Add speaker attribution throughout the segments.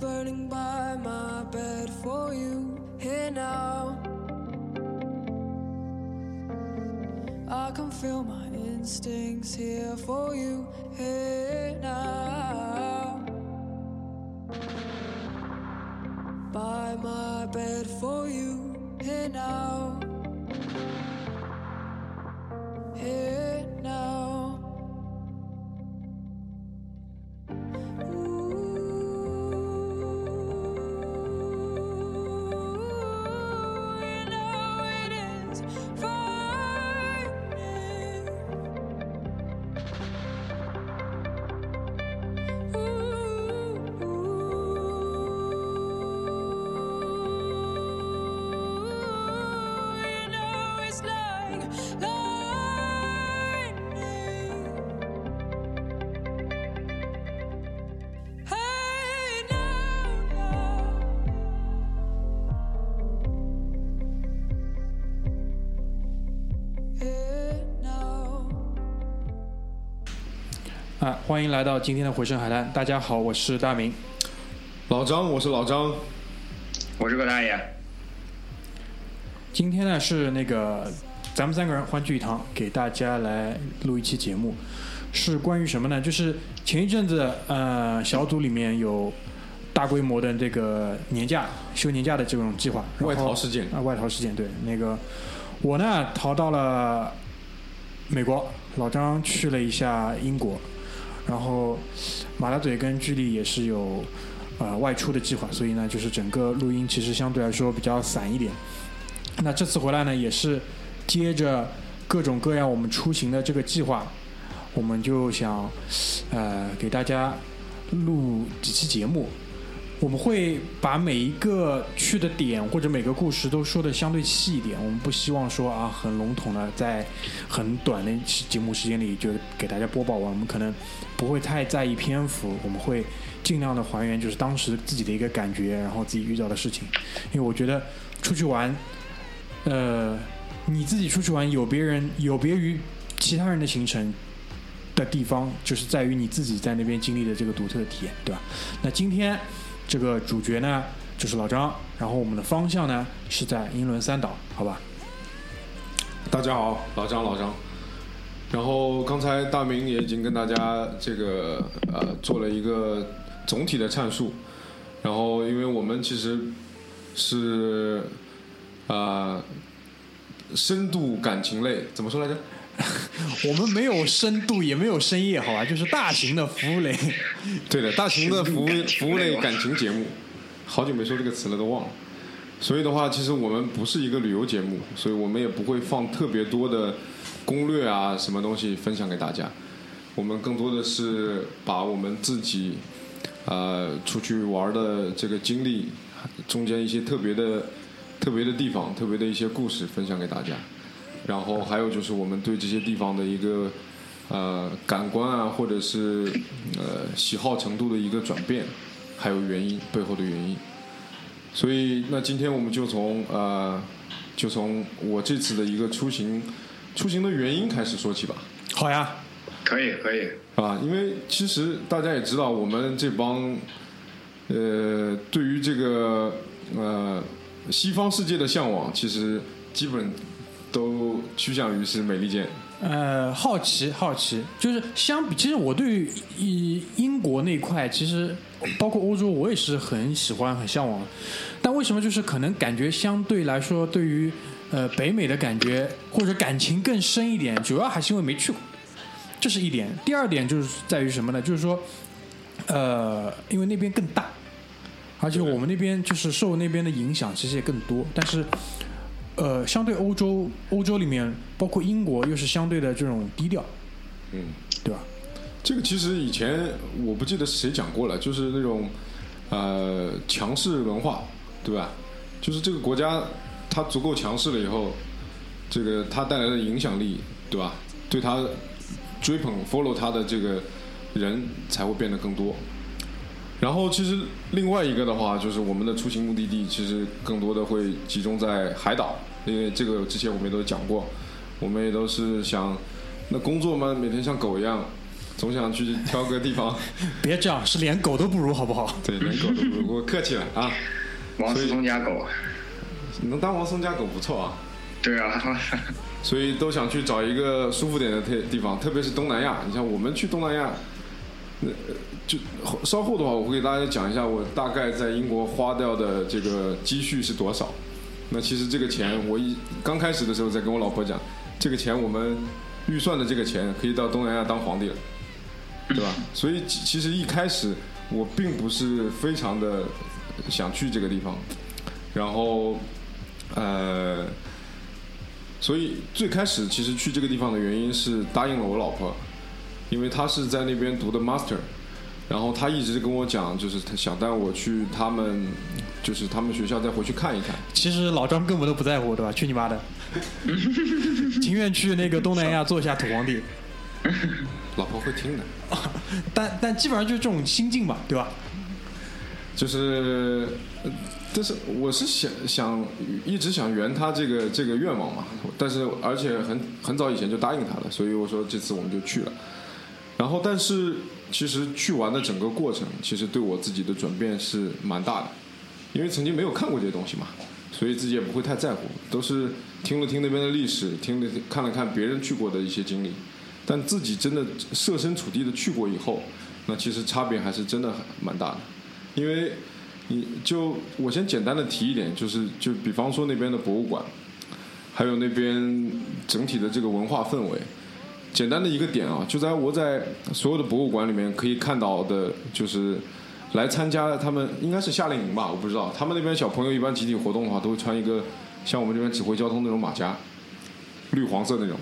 Speaker 1: burning by my bed for you here now. I can feel my instincts here for you here now.
Speaker 2: 啊，欢迎来到今天的回声海滩。大家好，我是大明。
Speaker 3: 老张，我是老张。
Speaker 4: 我是葛大爷，
Speaker 2: 今天呢是那个咱们三个人欢聚一堂，给大家来录一期节目，是关于什么呢？就是前一阵子呃小组里面有大规模的这个年假休年假的这种计划，
Speaker 3: 外逃事件
Speaker 2: 啊，外逃事件对那个我呢逃到了美国，老张去了一下英国，然后马大嘴跟居里也是有呃外出的计划，所以呢就是整个录音其实相对来说比较散一点。那这次回来呢，也是接着各种各样我们出行的这个计划，我们就想呃给大家录几期节目。我们会把每一个去的点或者每个故事都说的相对细一点，我们不希望说啊很笼统的在很短的节目时间里就给大家播报完，我们可能不会太在意篇幅，我们会尽量的还原就是当时自己的一个感觉，然后自己遇到的事情，因为我觉得出去玩，呃，你自己出去玩有别人有别于其他人的行程的地方，就是在于你自己在那边经历的这个独特的体验，对吧？那今天这个主角呢就是老张，然后我们的方向呢是在英伦三岛，好吧？
Speaker 3: 大家好，老张，老张。然后刚才大明也已经跟大家这个呃做了一个总体的阐述。然后因为我们其实是呃深度感情类，怎么说来着？
Speaker 2: 我们没有深度，也没有深夜，好吧？就是大型的服务类。
Speaker 3: 对的，大型的服务服务类感情节目，好久没说这个词了，都忘了。所以的话，其实我们不是一个旅游节目，所以我们也不会放特别多的攻略啊，什么东西分享给大家。我们更多的是把我们自己呃出去玩的这个经历，中间一些特别的特别的地方、特别的一些故事分享给大家。然后还有就是我们对这些地方的一个呃感官啊，或者是呃喜好程度的一个转变，还有原因背后的原因。所以那今天我们就从呃就从我这次的一个出行出行的原因开始说起吧，
Speaker 2: 好呀，
Speaker 4: 可以可以，
Speaker 3: 啊？因为其实大家也知道，我们这帮呃对于这个呃西方世界的向往，其实基本都趋向于是美利坚。
Speaker 2: 呃，好奇好奇，就是相比，其实我对于英国那块，其实包括欧洲，我也是很喜欢、很向往。但为什么就是可能感觉相对来说，对于呃北美的感觉或者感情更深一点，主要还是因为没去过，这是一点。第二点就是在于什么呢？就是说，呃，因为那边更大，而且我们那边就是受那边的影响，其实也更多。但是，呃，相对欧洲，欧洲里面包括英国，又是相对的这种低调，
Speaker 3: 嗯，
Speaker 2: 对吧？
Speaker 3: 这个其实以前我不记得是谁讲过了，就是那种呃强势文化，对吧？就是这个国家它足够强势了以后，这个它带来的影响力，对吧？对它追捧 follow 它的这个人才会变得更多。然后其实另外一个的话，就是我们的出行目的地其实更多的会集中在海岛，因为这个之前我们也都讲过，我们也都是想，那工作嘛，每天像狗一样，总想去挑个地方，
Speaker 2: 别这样，是连狗都不如，好不好？
Speaker 3: 对，连狗都不如。我客气了啊，
Speaker 4: 王思聪家狗，
Speaker 3: 能当王松家狗不错啊。
Speaker 4: 对啊，
Speaker 3: 所以都想去找一个舒服点的地地方，特别是东南亚。你像我们去东南亚，那呃就稍后的话，我会给大家讲一下我大概在英国花掉的这个积蓄是多少。那其实这个钱，我一刚开始的时候在跟我老婆讲，这个钱我们预算的这个钱可以到东南亚当皇帝了，对吧？所以其实一开始我并不是非常的想去这个地方，然后呃。所以最开始其实去这个地方的原因是答应了我老婆，因为她是在那边读的 master，然后他一直跟我讲，就是他想带我去他们，就是他们学校再回去看一看。
Speaker 2: 其实老张根本都不在乎，对吧？去你妈的！情愿去那个东南亚做一下土皇帝，
Speaker 3: 老婆会听的，
Speaker 2: 但但基本上就是这种心境吧，对吧？
Speaker 3: 就是，呃但是我是想想一直想圆他这个这个愿望嘛，但是而且很很早以前就答应他了，所以我说这次我们就去了。然后，但是其实去玩的整个过程，其实对我自己的转变是蛮大的，因为曾经没有看过这些东西嘛，所以自己也不会太在乎，都是听了听那边的历史，听了看了看别人去过的一些经历，但自己真的设身处地的去过以后，那其实差别还是真的蛮大的，因为你就我先简单的提一点，就是就比方说那边的博物馆，还有那边整体的这个文化氛围。简单的一个点啊，就在我在所有的博物馆里面可以看到的，就是来参加他们应该是夏令营吧，我不知道。他们那边小朋友一般集体活动的话，都会穿一个像我们这边指挥交通那种马甲，绿黄色那种。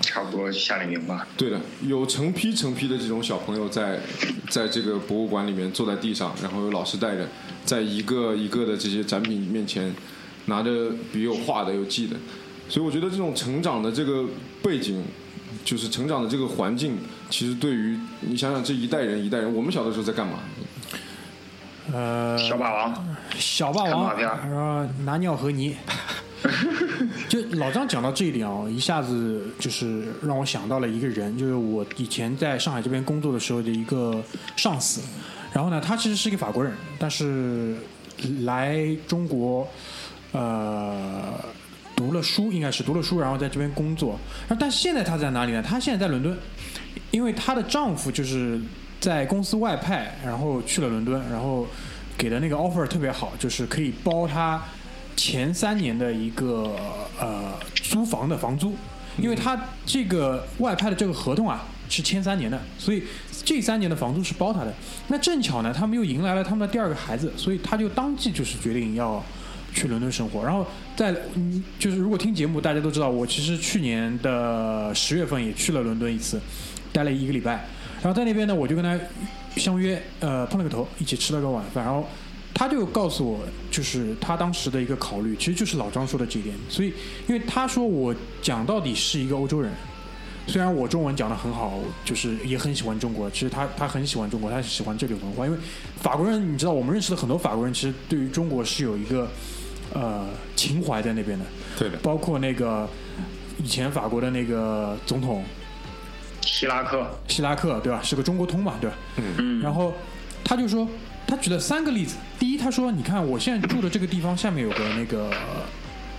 Speaker 4: 差不多夏令营吧。
Speaker 3: 对的，有成批成批的这种小朋友在在这个博物馆里面坐在地上，然后有老师带着，在一个一个的这些展品面前，拿着笔有画的有记的，所以我觉得这种成长的这个背景，就是成长的这个环境，其实对于你想想这一代人一代人，我们小的时候在干嘛？
Speaker 2: 呃，
Speaker 4: 小霸王，
Speaker 2: 小霸王，然后拿尿和泥。就老张讲到这一点哦，一下子就是让我想到了一个人，就是我以前在上海这边工作的时候的一个上司。然后呢，他其实是一个法国人，但是来中国，呃，读了书，应该是读了书，然后在这边工作。然后，但现在她在哪里呢？她现在在伦敦，因为她的丈夫就是在公司外派，然后去了伦敦，然后给的那个 offer 特别好，就是可以包她前三年的一个呃租房的房租，因为她这个外派的这个合同啊是签三年的，所以这三年的房租是包他的。那正巧呢，他们又迎来了他们的第二个孩子，所以他就当即就是决定要去伦敦生活。然后在嗯，就是如果听节目，大家都知道，我其实去年的十月份也去了伦敦一次，待了一个礼拜。然后在那边呢，我就跟他相约，呃，碰了个头，一起吃了个晚饭。然后他就告诉我，就是他当时的一个考虑，其实就是老张说的这一点。所以，因为他说我讲到底是一个欧洲人，虽然我中文讲的很好，就是也很喜欢中国，其实他他很喜欢中国，他喜欢这里文化。因为法国人，你知道，我们认识的很多法国人，其实对于中国是有一个呃情怀在那边的，
Speaker 3: 对的，
Speaker 2: 包括那个以前法国的那个总统
Speaker 4: 希拉克，
Speaker 2: 希拉克，对吧？是个中国通嘛，对吧？
Speaker 4: 嗯，
Speaker 2: 然后他就说，他举了三个例子。第一，他说，你看我现在住的这个地方下面有个那个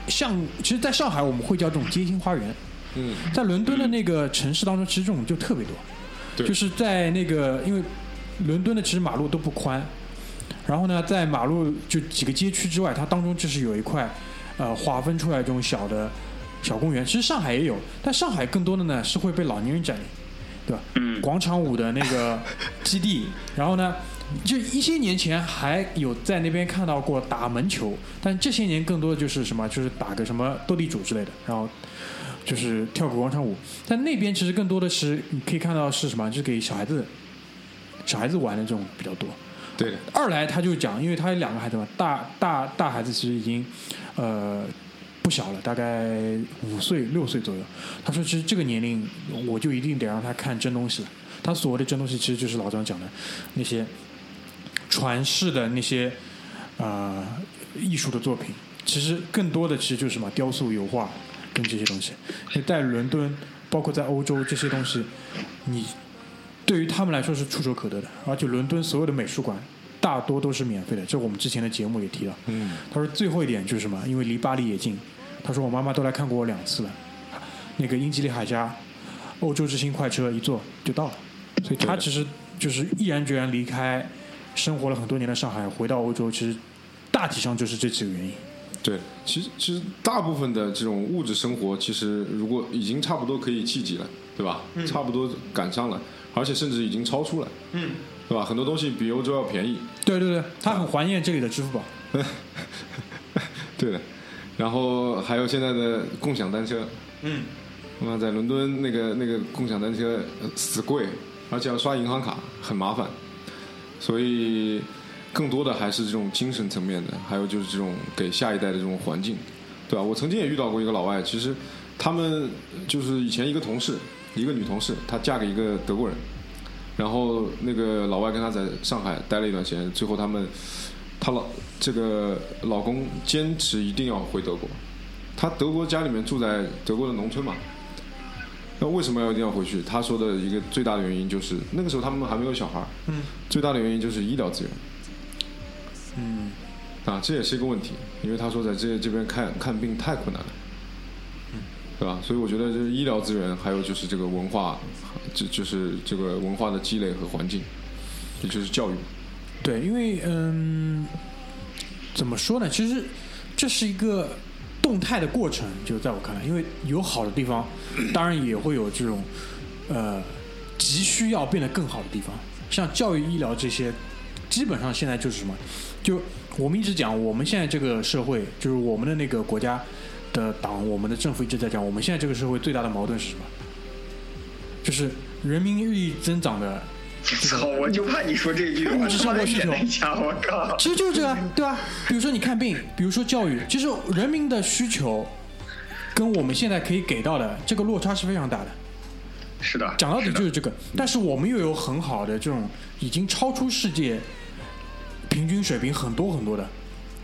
Speaker 2: 像，其实在上海我们会叫这种街心花园，
Speaker 3: 嗯，
Speaker 2: 在伦敦的那个城市当中，其实这种就特别多。
Speaker 3: 对
Speaker 2: 就是在那个，因为伦敦的其实马路都不宽，然后呢，在马路就几个街区之外，它当中就是有一块呃划分出来这种小的小公园。其实上海也有，但上海更多的呢是会被老年人占领，对吧？
Speaker 4: 嗯
Speaker 2: 广场舞的那个基地，然后呢，就一些年前还有在那边看到过打门球，但这些年更多的就是什么，就是打个什么斗地主之类的，然后就是跳个广场舞。但那边其实更多的是你可以看到是什么，就是给小孩子小孩子玩的这种比较多。
Speaker 3: 对的，
Speaker 2: 二来他就讲，因为他有两个孩子嘛，大大大孩子其实已经呃不小了，大概五岁六岁左右。他说，其实这个年龄我就一定得让他看真东西了。他所谓的真东西，其实就是老张讲的那些传世的那些呃艺术的作品。其实更多的其实就是什么雕塑、油画跟这些东西。在伦敦，包括在欧洲这些东西，你对于他们来说是触手可得的，而且伦敦所有的美术馆大多都是免费的，这我们之前的节目也提到。
Speaker 3: 嗯，
Speaker 2: 他说最后一点就是什么？因为离巴黎也近，他说我妈妈都来看过我两次了。那个英吉利海峡欧洲之星快车一坐就到了，所以他其实就是毅然决然离开生活了很多年的上海，回到欧洲，其实大体上就是这几个原因。
Speaker 3: 对，其实其实大部分的这种物质生活，其实如果已经差不多可以企及了，对吧？差不多赶上了，而且甚至已经超出了，
Speaker 2: 嗯，
Speaker 3: 对吧？很多东西比欧洲要便宜，
Speaker 2: 对对对，他很怀念这里的支付宝。
Speaker 3: 对的。然后还有现在的共享单车，
Speaker 2: 嗯，
Speaker 3: 那在伦敦那个那个共享单车呃死贵，而且要刷银行卡，很麻烦，所以更多的还是这种精神层面的，还有就是这种给下一代的这种环境，对吧？我曾经也遇到过一个老外，其实他们就是以前一个同事，一个女同事，她嫁给一个德国人，然后那个老外跟她在上海待了一段时间，最后他们她老这个老公坚持一定要回德国，他德国家里面住在德国的农村嘛。那为什么要一定要回去？他说的一个最大的原因就是那个时候他们还没有小孩，
Speaker 2: 嗯，
Speaker 3: 最大的原因就是医疗资源，
Speaker 2: 嗯，
Speaker 3: 啊，这也是一个问题，因为他说在这这边看看病太困难了，嗯，对吧？所以我觉得就是医疗资源，还有就是这个文化，就就是这个文化的积累和环境，也就是教育。
Speaker 2: 对，因为嗯，怎么说呢？其实这是一个动态的过程，就在我看来，因为有好的地方，当然也会有这种呃急需要变得更好的地方，像教育、医疗这些，基本上现在就是什么？就我们一直讲，我们现在这个社会，就是我们的那个国家的党，我们的政府一直在讲，我们现在这个社会最大的矛盾是什么？就是人民日益增长的
Speaker 4: 操！我就怕你说这句，我
Speaker 2: 物质生活需求，
Speaker 4: 我靠！
Speaker 2: 其实就是这个，对吧？比如说你看病，比如说教育，其实人民的需求跟我们现在可以给到的这个落差是非常大的。
Speaker 4: 是的，
Speaker 2: 讲到底就是这个，但是我们又有很好的这种已经超出世界平均水平很多很多的，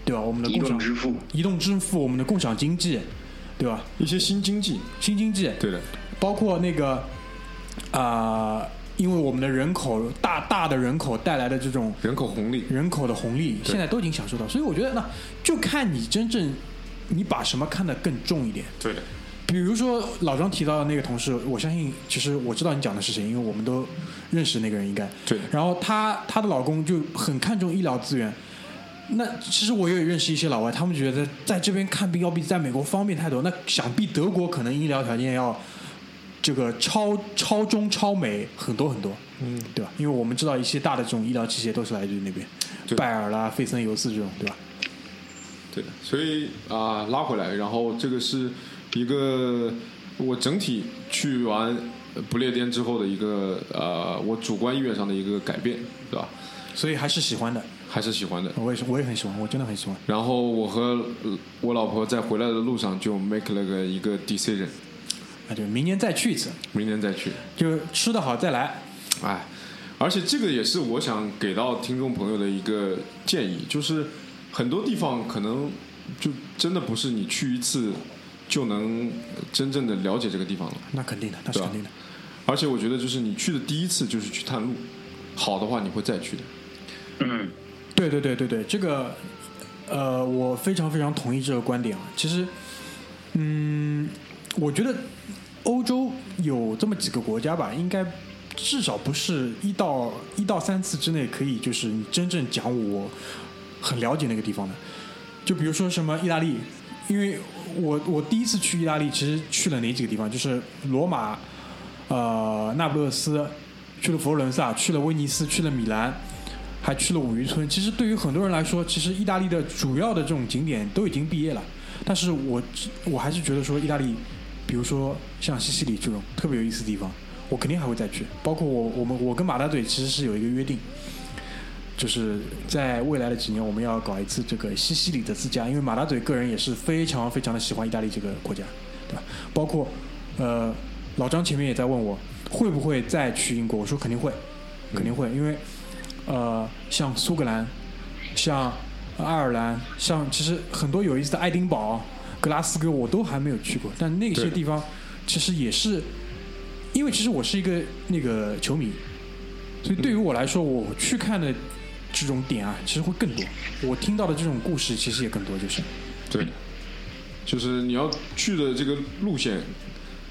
Speaker 2: 对吧？我们的
Speaker 4: 移
Speaker 2: 共享
Speaker 4: 动支付，
Speaker 2: 移动支付，我们的共享经济，对吧？
Speaker 3: 一些新经济，
Speaker 2: 新经济，
Speaker 3: 对的，
Speaker 2: 包括那个啊、因为我们的人口大大的人口带来的这种
Speaker 3: 人口红利，
Speaker 2: 人口的红利，现在都已经享受到，所以我觉得那就看你真正你把什么看得更重一点。
Speaker 3: 对的，
Speaker 2: 比如说老张提到的那个同事，我相信其实我知道你讲的是谁，因为我们都认识那个人应该。
Speaker 3: 对
Speaker 2: 然后她她的老公就很看重医疗资源。那其实我也认识一些老外，他们觉得在这边看病要比在美国方便太多。那想必德国可能医疗条件要这个超超中超美很多很多，
Speaker 3: 嗯，
Speaker 2: 对吧？因为我们知道一些大的这种医疗器械都是来自于那边，拜耳啦、费森尤斯这种，对吧？
Speaker 3: 对的，所以啊、拉回来，然后这个是一个我整体去完呃不列颠之后的一个呃，我主观意愿上的一个改变，对吧？
Speaker 2: 所以还是喜欢的，
Speaker 3: 还是喜欢的。
Speaker 2: 我也是，我也很喜欢，我真的很喜欢。
Speaker 3: 然后我和呃我老婆在回来的路上就 make 了个一个 decision，
Speaker 2: 啊，对，明年再去一次，
Speaker 3: 明年再去。
Speaker 2: 就吃的好再来。
Speaker 3: 哎，而且这个也是我想给到听众朋友的一个建议，就是很多地方可能就真的不是你去一次就能真正的了解这个地方了。
Speaker 2: 那肯定的，那是肯定的。
Speaker 3: 而且我觉得，就是你去的第一次就是去探路，好的话你会再去的。
Speaker 4: 嗯，
Speaker 2: 对对对对对，这个呃，我非常非常同意这个观点啊。其实，嗯，我觉得欧洲有这么几个国家吧，应该至少不是一到一到三次之内可以就是你真正讲我很了解那个地方的。就比如说什么意大利，因为我我第一次去意大利，其实去了哪几个地方？就是罗马、呃那不勒斯，去了佛罗伦萨，去了威尼斯，去了米兰，还去了五渔村。其实对于很多人来说，其实意大利的主要的这种景点都已经毕业了。但是我我还是觉得说，意大利，比如说像西西里这种特别有意思的地方，我肯定还会再去。包括我我们我跟马大嘴其实是有一个约定，就是在未来的几年，我们要搞一次这个西西里的自驾，因为马大嘴个人也是非常非常的喜欢意大利这个国家，对吧？包括呃，老张前面也在问我会不会再去英国，我说肯定会，肯定会，因为呃，像苏格兰，像爱尔兰，像其实很多有意思的爱丁堡、格拉斯哥，我都还没有去过，但那些地方其实也是，因为其实我是一个那个球迷，所以对于我来说，我去看的这种点啊，其实会更多。我听到的这种故事其实也更多，就是。
Speaker 3: 对，就是你要去的这个路线，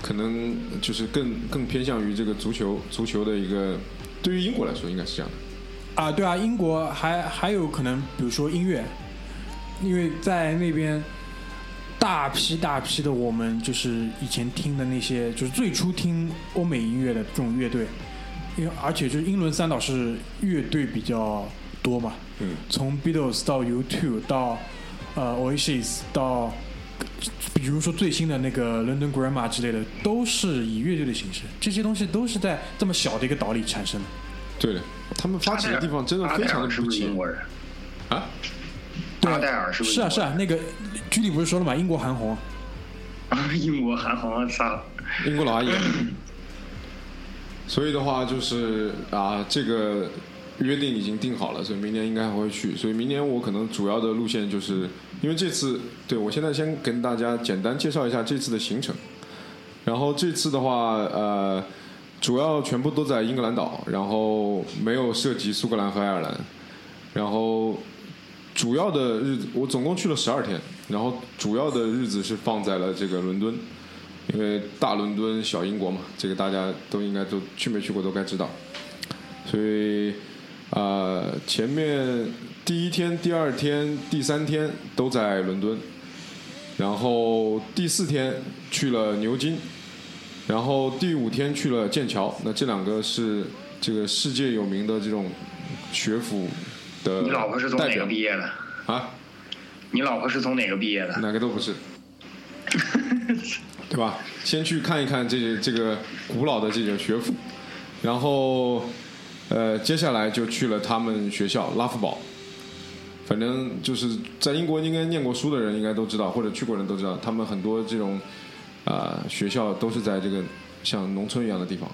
Speaker 3: 可能就是更更偏向于这个足球足球的一个，对于英国来说应该是这样的。
Speaker 2: 啊，对啊，英国还还有可能，比如说音乐，因为在那边大批大批的我们就是以前听的那些，就是最初听欧美音乐的这种乐队，因为而且就是英伦三岛是乐队比较多嘛，
Speaker 3: 嗯，
Speaker 2: 从 Beatles 到 U2 到呃 Oasis 到，比如说最新的那个 London Grammar 之类的，都是以乐队的形式，这些东西都是在这么小的一个岛里产生的。
Speaker 3: 对的，他们发起的地方真的非常的
Speaker 4: 是不是英国人？
Speaker 3: 啊。
Speaker 4: 阿戴尔是不是？
Speaker 2: 是啊是啊，那个居里不是说了吗，英国韩红，
Speaker 4: 啊，英国韩红，操！
Speaker 3: 英国老阿姨。所以的话就是啊，这个约定已经定好了，所以明年应该还会去。所以明年我可能主要的路线就是，因为这次对我现在先跟大家简单介绍一下这次的行程。然后这次的话，呃，主要全部都在英格兰岛，然后没有涉及苏格兰和爱尔兰。然后主要的日子，我总共去了十二天，然后主要的日子是放在了这个伦敦。因为大伦敦小英国嘛，这个大家都应该都去没去过都该知道，所以啊、前面第一天、第二天、第三天都在伦敦，然后第四天去了牛津，然后第五天去了剑桥，那这两个是这个世界有名的这种学府的
Speaker 4: 你老婆是从哪个毕业的？
Speaker 3: 啊？
Speaker 4: 你老婆是从哪个毕业的？
Speaker 3: 哪个都不是，对吧？先去看一看这这个古老的这个学府，然后呃，接下来就去了他们学校拉夫堡。反正就是在英国应该念过书的人应该都知道，或者去过人都知道，他们很多这种啊、学校都是在这个像农村一样的地方。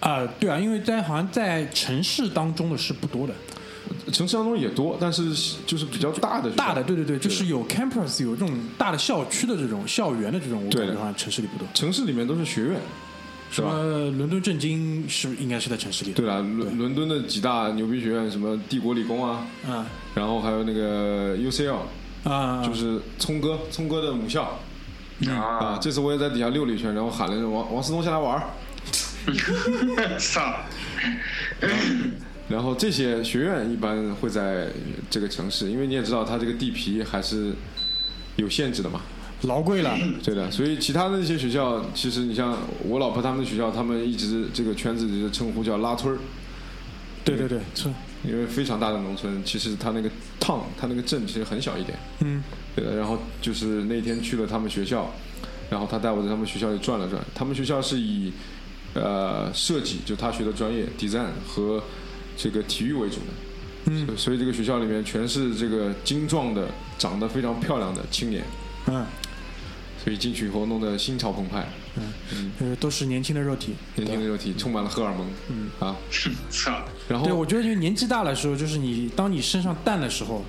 Speaker 2: 啊、对啊，因为在好像在城市当中的是不多的，
Speaker 3: 城市当中也多，但是就是比较大的
Speaker 2: 大的对对对，就是有 campus 有这种大的校区的这种校园的这种，我
Speaker 3: 对的
Speaker 2: 感觉好像城市里不多。
Speaker 3: 城市里面都是学院，是吧？
Speaker 2: 什么伦敦政经是应该是在城市里？
Speaker 3: 对了，伦伦敦的几大牛逼学院，什么帝国理工啊，
Speaker 2: 啊
Speaker 3: 然后还有那个 UCL，
Speaker 2: 啊，
Speaker 3: 就是聪哥，聪哥的母校啊。
Speaker 4: 啊！
Speaker 3: 这次我也在底下溜了一圈，然后喊了王王思聪下来玩儿。
Speaker 4: 操！
Speaker 3: 然后这些学院一般会在这个城市，因为你也知道它这个地皮还是有限制的嘛。
Speaker 2: 老贵了。
Speaker 3: 对的，所以其他的那些学校，其实你像我老婆他们的学校，他们一直这个圈子里的称呼叫拉村儿，
Speaker 2: 对对对，是，
Speaker 3: 因为非常大的农村，其实它那个 town，它那个镇其实很小一点。
Speaker 2: 嗯。
Speaker 3: 对的，然后就是那天去了他们学校，然后他带我在他们学校里转了转。他们学校是以呃设计，就他学的专业 design 和这个体育为主的，
Speaker 2: 嗯。
Speaker 3: 所以这个学校里面全是这个精壮的、长得非常漂亮的青年，
Speaker 2: 嗯
Speaker 3: 所以进去以后弄得心潮澎湃，嗯
Speaker 2: 呃，都是年轻的肉体。
Speaker 3: 年轻的肉体充满了荷尔蒙，嗯啊，
Speaker 4: 操！
Speaker 3: 然后对，
Speaker 2: 我觉得就是年纪大的时候，就是你当你身上淡的时候，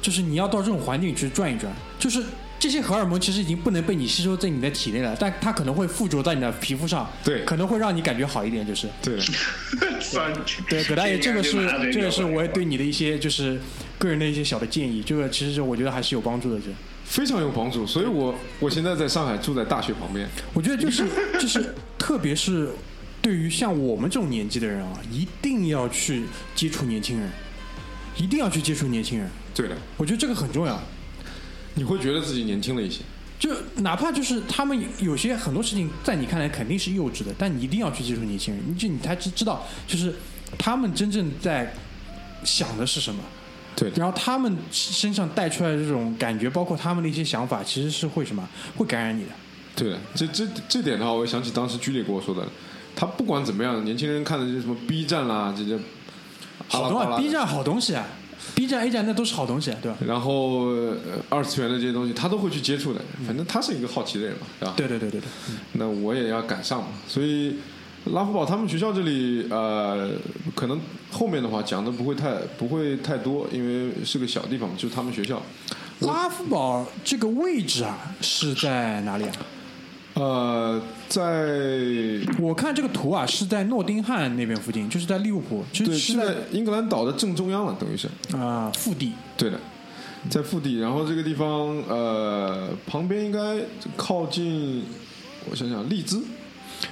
Speaker 2: 就是你要到这种环境去转一转，就是这些荷尔蒙其实已经不能被你吸收在你的体内了，但它可能会附着在你的皮肤上，
Speaker 3: 对
Speaker 2: 可能会让你感觉好一点，就是。
Speaker 3: 对
Speaker 4: 操！
Speaker 2: 对，葛大爷，这个是这个是我也对
Speaker 4: 你。
Speaker 2: 你的一些就是个人的一些小的建议，这个其实是我觉得还是有帮助的。这，
Speaker 3: 非常有帮助，所以我我现在在上海住在大学旁边，
Speaker 2: 我觉得就是就是，特别是对于像我们这种年纪的人啊，一定要去接触年轻人，一定要去接触年轻人。
Speaker 3: 对的，
Speaker 2: 我觉得这个很重要。
Speaker 3: 你会觉得自己年轻了一些，
Speaker 2: 就哪怕就是他们有些很多事情在你看来肯定是幼稚的，但你一定要去接触年轻人，你就你才知知道，就是他们真正在想的是什么。
Speaker 3: 对，
Speaker 2: 然后他们身上带出来的这种感觉，包括他们的一些想法，其实是会什么？会感染你的。
Speaker 3: 对的，这这这点的话，我想起当时居里跟我说的，他不管怎么样，年轻人看的这些什么 B 站啦，这些
Speaker 2: 好东啊，B 站好东西啊，B 站 A 站那都是好东西，啊对吧？
Speaker 3: 然后呃二次元的这些东西，他都会去接触的。反正他是一个好奇的人嘛，对吧？
Speaker 2: 对对对对对，
Speaker 3: 那我也要赶上嘛。所以拉夫堡他们学校这里，呃，可能后面的话讲的不会太不会太多，因为是个小地方，就是他们学校。
Speaker 2: 拉夫堡这个位置啊是在哪里啊？
Speaker 3: 呃，在
Speaker 2: 我看这个图啊，是在诺丁汉那边附近，就是在利物浦，其实
Speaker 3: 对
Speaker 2: 是
Speaker 3: 是在英格兰岛的正中央了，等于是
Speaker 2: 啊、腹地。
Speaker 3: 对的，在腹地。然后这个地方呃旁边应该靠近，我想想，利兹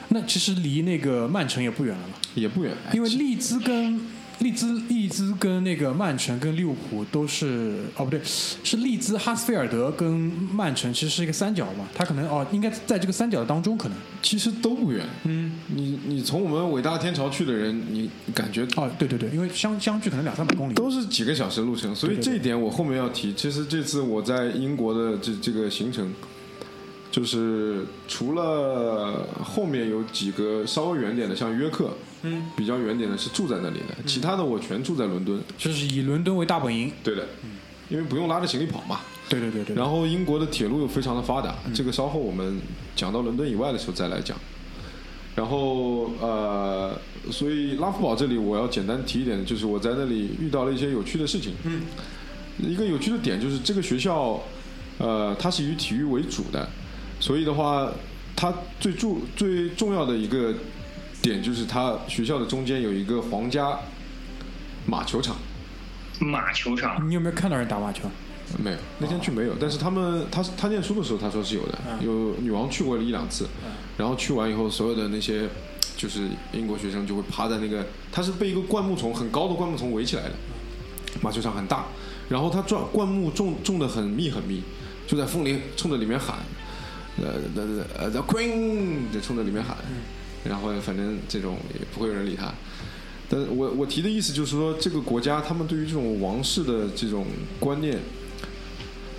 Speaker 2: 那其实离那个曼城也不远了嘛，
Speaker 3: 也不远，
Speaker 2: 因为利兹跟利兹利兹跟那个曼城跟利物浦都是哦不对，是利兹哈斯菲尔德跟曼城其实是一个三角嘛，他可能哦应该在这个三角的当中可能
Speaker 3: 其实都不远。嗯，你你从我们伟大天朝去的人，你感觉
Speaker 2: 哦对对对，因为相相距可能两三百公里。
Speaker 3: 都是几个小时路程，所以这一点我后面要提。其实这次我在英国的这这个行程，就是除了后面有几个稍微远点的，像约克，嗯，比较远点的是住在那里的，其他的我全住在伦敦。
Speaker 2: 就是以伦敦为大本营，
Speaker 3: 对的，因为不用拉着行李跑嘛。
Speaker 2: 对对对对。
Speaker 3: 然后英国的铁路又非常的发达，这个稍后我们讲到伦敦以外的时候再来讲。然后呃，所以拉夫堡这里我要简单提一点，就是我在那里遇到了一些有趣的事情。嗯，一个有趣的点就是这个学校，呃，它是以体育为主的，所以的话，它最重最重要的一个点就是它学校的中间有一个皇家马球场。
Speaker 4: 马球场
Speaker 2: 你有没有看到人打马球？
Speaker 3: 没有，那天去没有。但是他们他他念书的时候，他说是有的，有女王去过了一两次。然后去完以后，所有的那些就是英国学生就会趴在那个，他是被一个灌木丛很高的灌木丛围起来的，马球场很大，然后他种灌木种种的很密很密，就在风里冲着里面喊，呃呃呃 The Queen 就冲着里面喊，然后反正这种也不会有人理他。但我我提的意思就是说，这个国家他们对于这种王室的这种观念，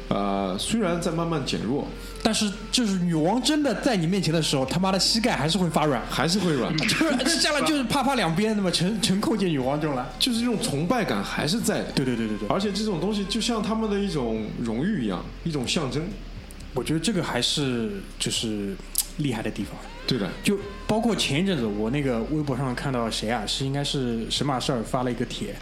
Speaker 3: 呃，虽然在慢慢减弱，
Speaker 2: 但是就是女王真的在你面前的时候，他妈的膝盖还是会发软，
Speaker 3: 还是会软，
Speaker 2: 就是 下来就是啪啪两边，那么成成叩见女王这种了。
Speaker 3: 就是这种崇拜感还是在的。
Speaker 2: 对对对对对，
Speaker 3: 而且这种东西就像他们的一种荣誉一样，一种象征。
Speaker 2: 我觉得这个还是就是厉害的地方。
Speaker 3: 对的，
Speaker 2: 就包括前一阵子我那个微博上看到谁啊，是应该是神马事儿发了一个帖，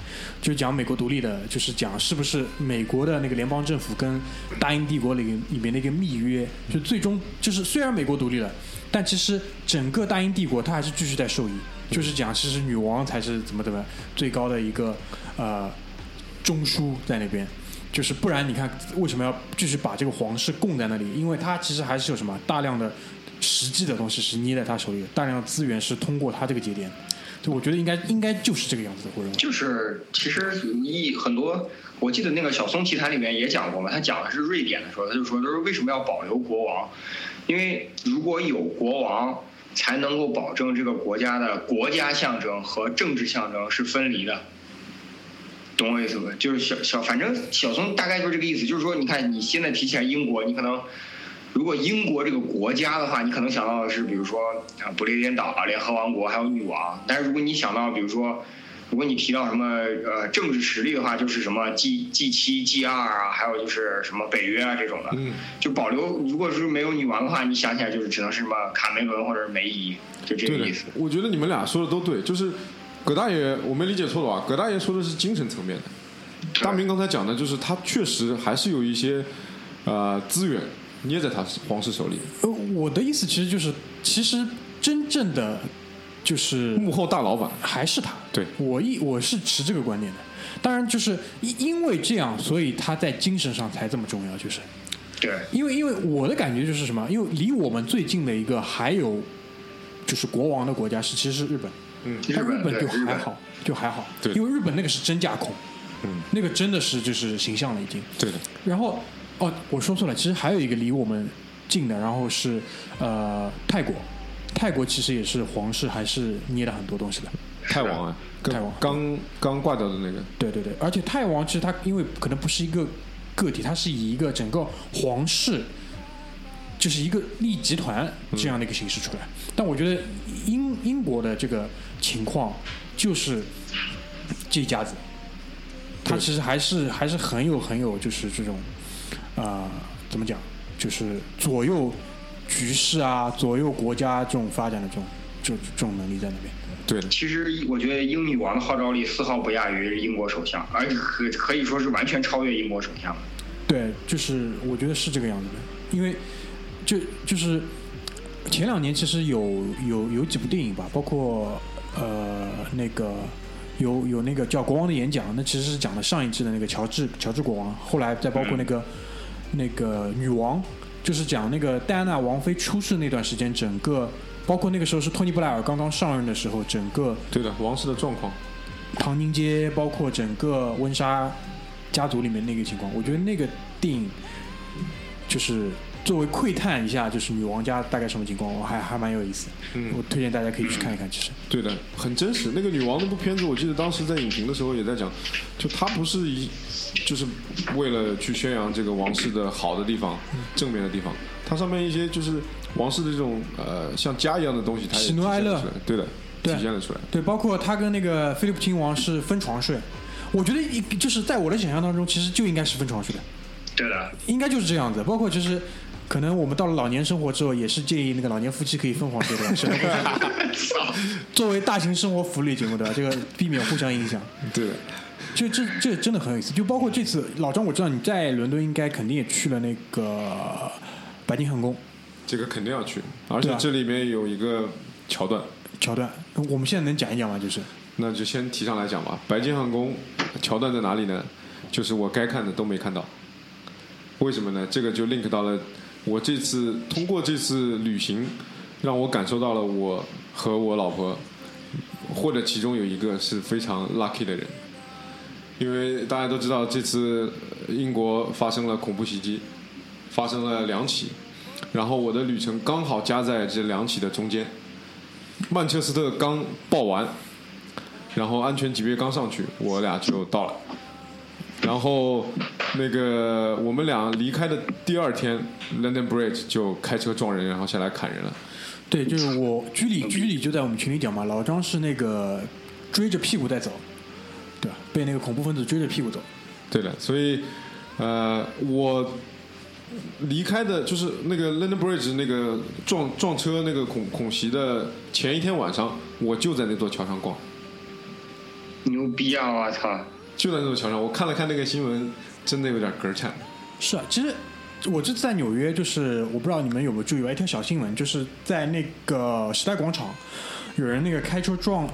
Speaker 2: 就讲美国独立的，就是讲是不是美国的那个联邦政府跟大英帝国里里面的一个密约，就最终就是虽然美国独立了，但其实整个大英帝国它还是继续在受益，就是讲其实女王才是怎么怎么最高的一个呃中枢在那边。就是不然，你看为什么要继续把这个皇室供在那里？因为他其实还是有什么大量的实际的东西是捏在他手里的，大量的资源是通过他这个节点。就我觉得应该应该就是这个样子的，我认为。
Speaker 4: 就是其实一很多，我记得那个小松奇谈里面也讲过嘛，他讲的是瑞典的时候，他就说，就是为什么要保留国王？因为如果有国王，才能够保证这个国家的国家象征和政治象征是分离的。懂我意思不？就是小小，反正小松大概就是这个意思，就是说，你看你现在提起来英国，你可能如果英国这个国家的话，你可能想到的是，比如说啊，不列颠岛、联合王国，还有女王。但是如果你想到，比如说，如果你提到什么呃政治实力的话，就是什么 G G 七、G 二啊，还有就是什么北约啊这种的。
Speaker 3: 嗯，
Speaker 4: 就保留，如果是没有女王的话，你想起来就是只能是什么卡梅伦或者是梅姨，就这个意思。。
Speaker 3: 我觉得你们俩说的都对，就是葛大爷，我没理解错的话，葛大爷说的是精神层面的。大明刚才讲的就是他确实还是有一些呃资源捏在他皇室手里，
Speaker 2: 呃，我的意思其实就是，其实真正的就是
Speaker 3: 幕后大老板。
Speaker 2: 还是他。
Speaker 3: 对
Speaker 2: 我一我是持这个观念的。当然，就是因因为这样，所以他在精神上才这么重要，就是。
Speaker 4: 对，
Speaker 2: 因为因为我的感觉就是什么？因为离我们最近的一个还有就是国王的国家是其实是日本，
Speaker 3: 嗯，
Speaker 2: 但
Speaker 4: 日本
Speaker 2: 本就还好，就还好，
Speaker 3: 对。
Speaker 2: 因为日本那个是真架空，
Speaker 3: 嗯，
Speaker 2: 那个真的是就是形象了已经。
Speaker 3: 对的，
Speaker 2: 然后哦，我说错了，其实还有一个离我们近的，然后是呃泰国，泰国其实也是皇室还是捏了很多东西的。
Speaker 3: 泰王啊，
Speaker 2: 泰王。
Speaker 3: 刚刚挂掉的那个，
Speaker 2: 对对对，而且泰王其实他因为可能不是一个个体，他是以一个整个皇室，就是一个利益集团这样的一个形式出来。但我觉得英英国的这个情况就是这一家子，他其实还是还是很有很有就是这种啊、呃怎么讲，就是左右局势啊，左右国家这种发展的这种这这种能力在那边。
Speaker 3: 对的，
Speaker 4: 其实我觉得英女王的号召力丝毫不亚于英国首相，而可可以说是完全超越英国首相的。
Speaker 2: 对，就是我觉得是这个样子的，因为就就是前两年其实有有有几部电影吧，包括呃那个有有那个叫《国王的演讲》，那其实是讲的上一季的那个乔治乔治国王，后来再包括那个、那个女王，就是讲那个戴安娜王妃出事那段时间，整个包括那个时候是托尼布莱尔刚刚上任的时候，整个
Speaker 3: 对的，王室的状况，
Speaker 2: 唐宁街，包括整个温莎家族里面那个情况，我觉得那个电影就是作为窥探一下，就是女王家大概什么情况，我还还蛮有意思的。
Speaker 3: 嗯
Speaker 2: 我推荐大家可以去看一看。其实，
Speaker 3: 对的，很真实。那个女王那部片子，我记得当时在影评的时候也在讲，就她不是一，就是为了去宣扬这个王室的好的地方、正面的地方，它上面一些就是王室的这种呃像家一样的东西，它也
Speaker 2: 喜怒哀乐
Speaker 3: 对的，体现了出来。
Speaker 2: 对，包括他跟那个菲利普亲王是分床睡，我觉得一就是在我的想象当中，其实就应该是分床睡的，
Speaker 4: 对的，
Speaker 2: 应该就是这样子。包括就是。可能我们到了老年生活之后，也是建议那个老年夫妻可以分房睡的，作为大型生活福利节目对吧？这个避免互相影响。
Speaker 3: 对的，
Speaker 2: 就这这真的很有意思，就包括这次老张，我知道你在伦敦应该肯定也去了那个白金汉宫
Speaker 3: 这个肯定要去，而且这里面有一个桥段，
Speaker 2: 桥段，我们现在能讲一讲吗？就是
Speaker 3: 那就先提上来讲吧。白金汉宫桥段在哪里呢？就是我该看的都没看到。为什么呢？这个就 link 到了我这次通过这次旅行，让我感受到了我和我老婆，或者其中有一个是非常 lucky 的人，因为大家都知道这次英国发生了恐怖袭击，发生了两起，然后我的旅程刚好夹在这两起的中间。曼彻斯特刚报完，然后安全级别刚上去，我俩就到了。然后那个我们俩离开的第二天，London Bridge 就开车撞人，然后下来砍人了。
Speaker 2: 对，就是我居里居里就在我们群里讲嘛，老张是那个追着屁股在走，对吧？被那个恐怖分子追着屁股走。
Speaker 3: 对的，所以呃，我离开的就是那个 London Bridge 那个撞撞车那个恐恐袭的前一天晚上，我就在那座桥上逛，
Speaker 4: 牛逼啊！我操，
Speaker 3: 就在那座桥上。我看了看那个新闻，真的有点嗝颤。
Speaker 2: 是啊，其实我这次在纽约，就是我不知道你们有没有注意到一条小新闻，就是在那个时代广场，有人那个开车撞，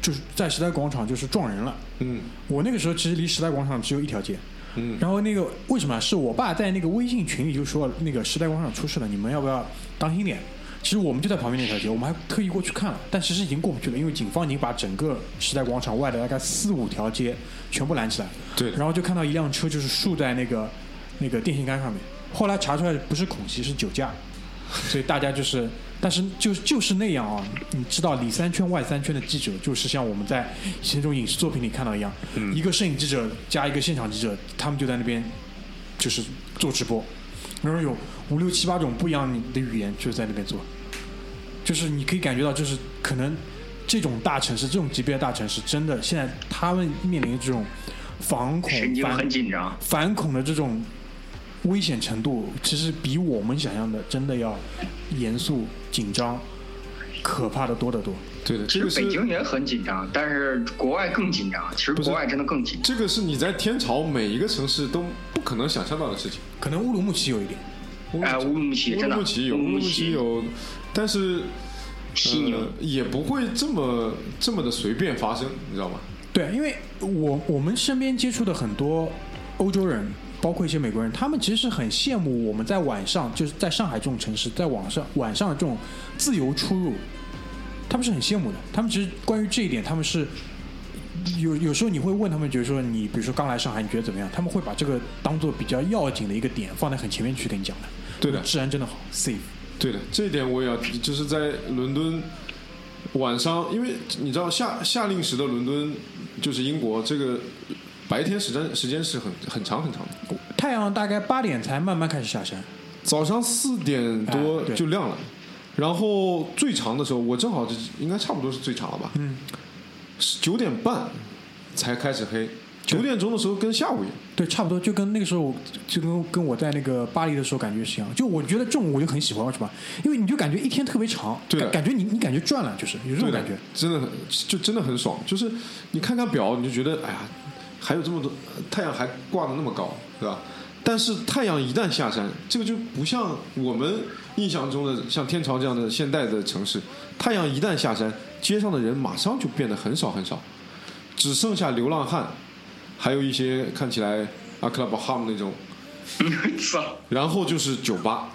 Speaker 2: 就是在时代广场就是撞人了。
Speaker 3: 嗯
Speaker 2: 我那个时候其实离时代广场只有一条街，
Speaker 3: 嗯
Speaker 2: 然后那个为什么啊是我爸在那个微信群里就说那个时代广场出事了，你们要不要当心点？其实我们就在旁边那条街，我们还特意过去看了，但其实已经过不去了，因为警方已经把整个时代广场外的大概四五条街全部拦起来，
Speaker 3: 对
Speaker 2: 然后就看到一辆车就是竖在那个那个电线杆上面，后来查出来不是恐袭是酒驾，所以大家就是，但是就就是那样啊，你知道里三圈外三圈的记者，就是像我们在以前那种影视作品里看到一样，一个摄影记者加一个现场记者，他们就在那边就是做直播，然后有五六七八种不一样的语言就在那边做，就是你可以感觉到，就是可能这种大城市，这种级别的大城市，真的现在他们面临这种反恐反
Speaker 4: 神经很紧张。
Speaker 2: 反恐的这种危险程度，其实比我们想象的真的要严肃、紧张、可怕的多得多。
Speaker 3: 对的，
Speaker 4: 其实北京也很紧张，但是国外更紧张。其实国外真的更紧张。
Speaker 3: 这个是你在天朝每一个城市都不可能想象到的事情。
Speaker 2: 可能乌鲁木齐有一点，
Speaker 4: 哎，乌鲁木齐
Speaker 3: 乌
Speaker 4: 真的，
Speaker 3: 鲁木齐有，乌鲁木齐有，但是
Speaker 4: 犀牛
Speaker 3: 呃，也不会这么这么的随便发生，你知道吗？
Speaker 2: 对，因为我我们身边接触的很多欧洲人，包括一些美国人，他们其实是很羡慕我们在晚上，就是在上海这种城市，在网上晚上的这种自由出入，他们是很羡慕的。他们其实关于这一点，他们是有有时候你会问他们，就是说你比如说刚来上海，你觉得怎么样？他们会把这个当做比较要紧的一个点放在很前面去跟你讲的。
Speaker 3: 对的。
Speaker 2: 治安真的好，safe。
Speaker 3: 对的，这一点我也要提，就是在伦敦晚上，因为你知道夏夏令时的伦敦就是英国，这个白天时间时间是很很长很长的，
Speaker 2: 太阳大概八点才慢慢开始下山，
Speaker 3: 早上四点多就亮了，然后最长的时候，我正好就应该差不多是最长了吧，
Speaker 2: 嗯，
Speaker 3: 九点半才开始黑，九点钟的时候跟下午一样。
Speaker 2: 对，差不多就跟那个时候，就跟跟我在那个巴黎的时候感觉是一样。就我觉得中午我就很喜欢，为什么？因为你就感觉一天特别长，
Speaker 3: 对
Speaker 2: 感感觉你你感觉赚了，就是有这种感觉。
Speaker 3: 真的很就真的很爽。就是你看看表，你就觉得哎呀，还有这么多太阳还挂的那么高，对吧？但是太阳一旦下山，这个就不像我们印象中的像天朝这样的现代的城市，太阳一旦下山，街上的人马上就变得很少很少，只剩下流浪汉，还有一些看起来阿克拉巴哈姆那种，然后就是酒吧，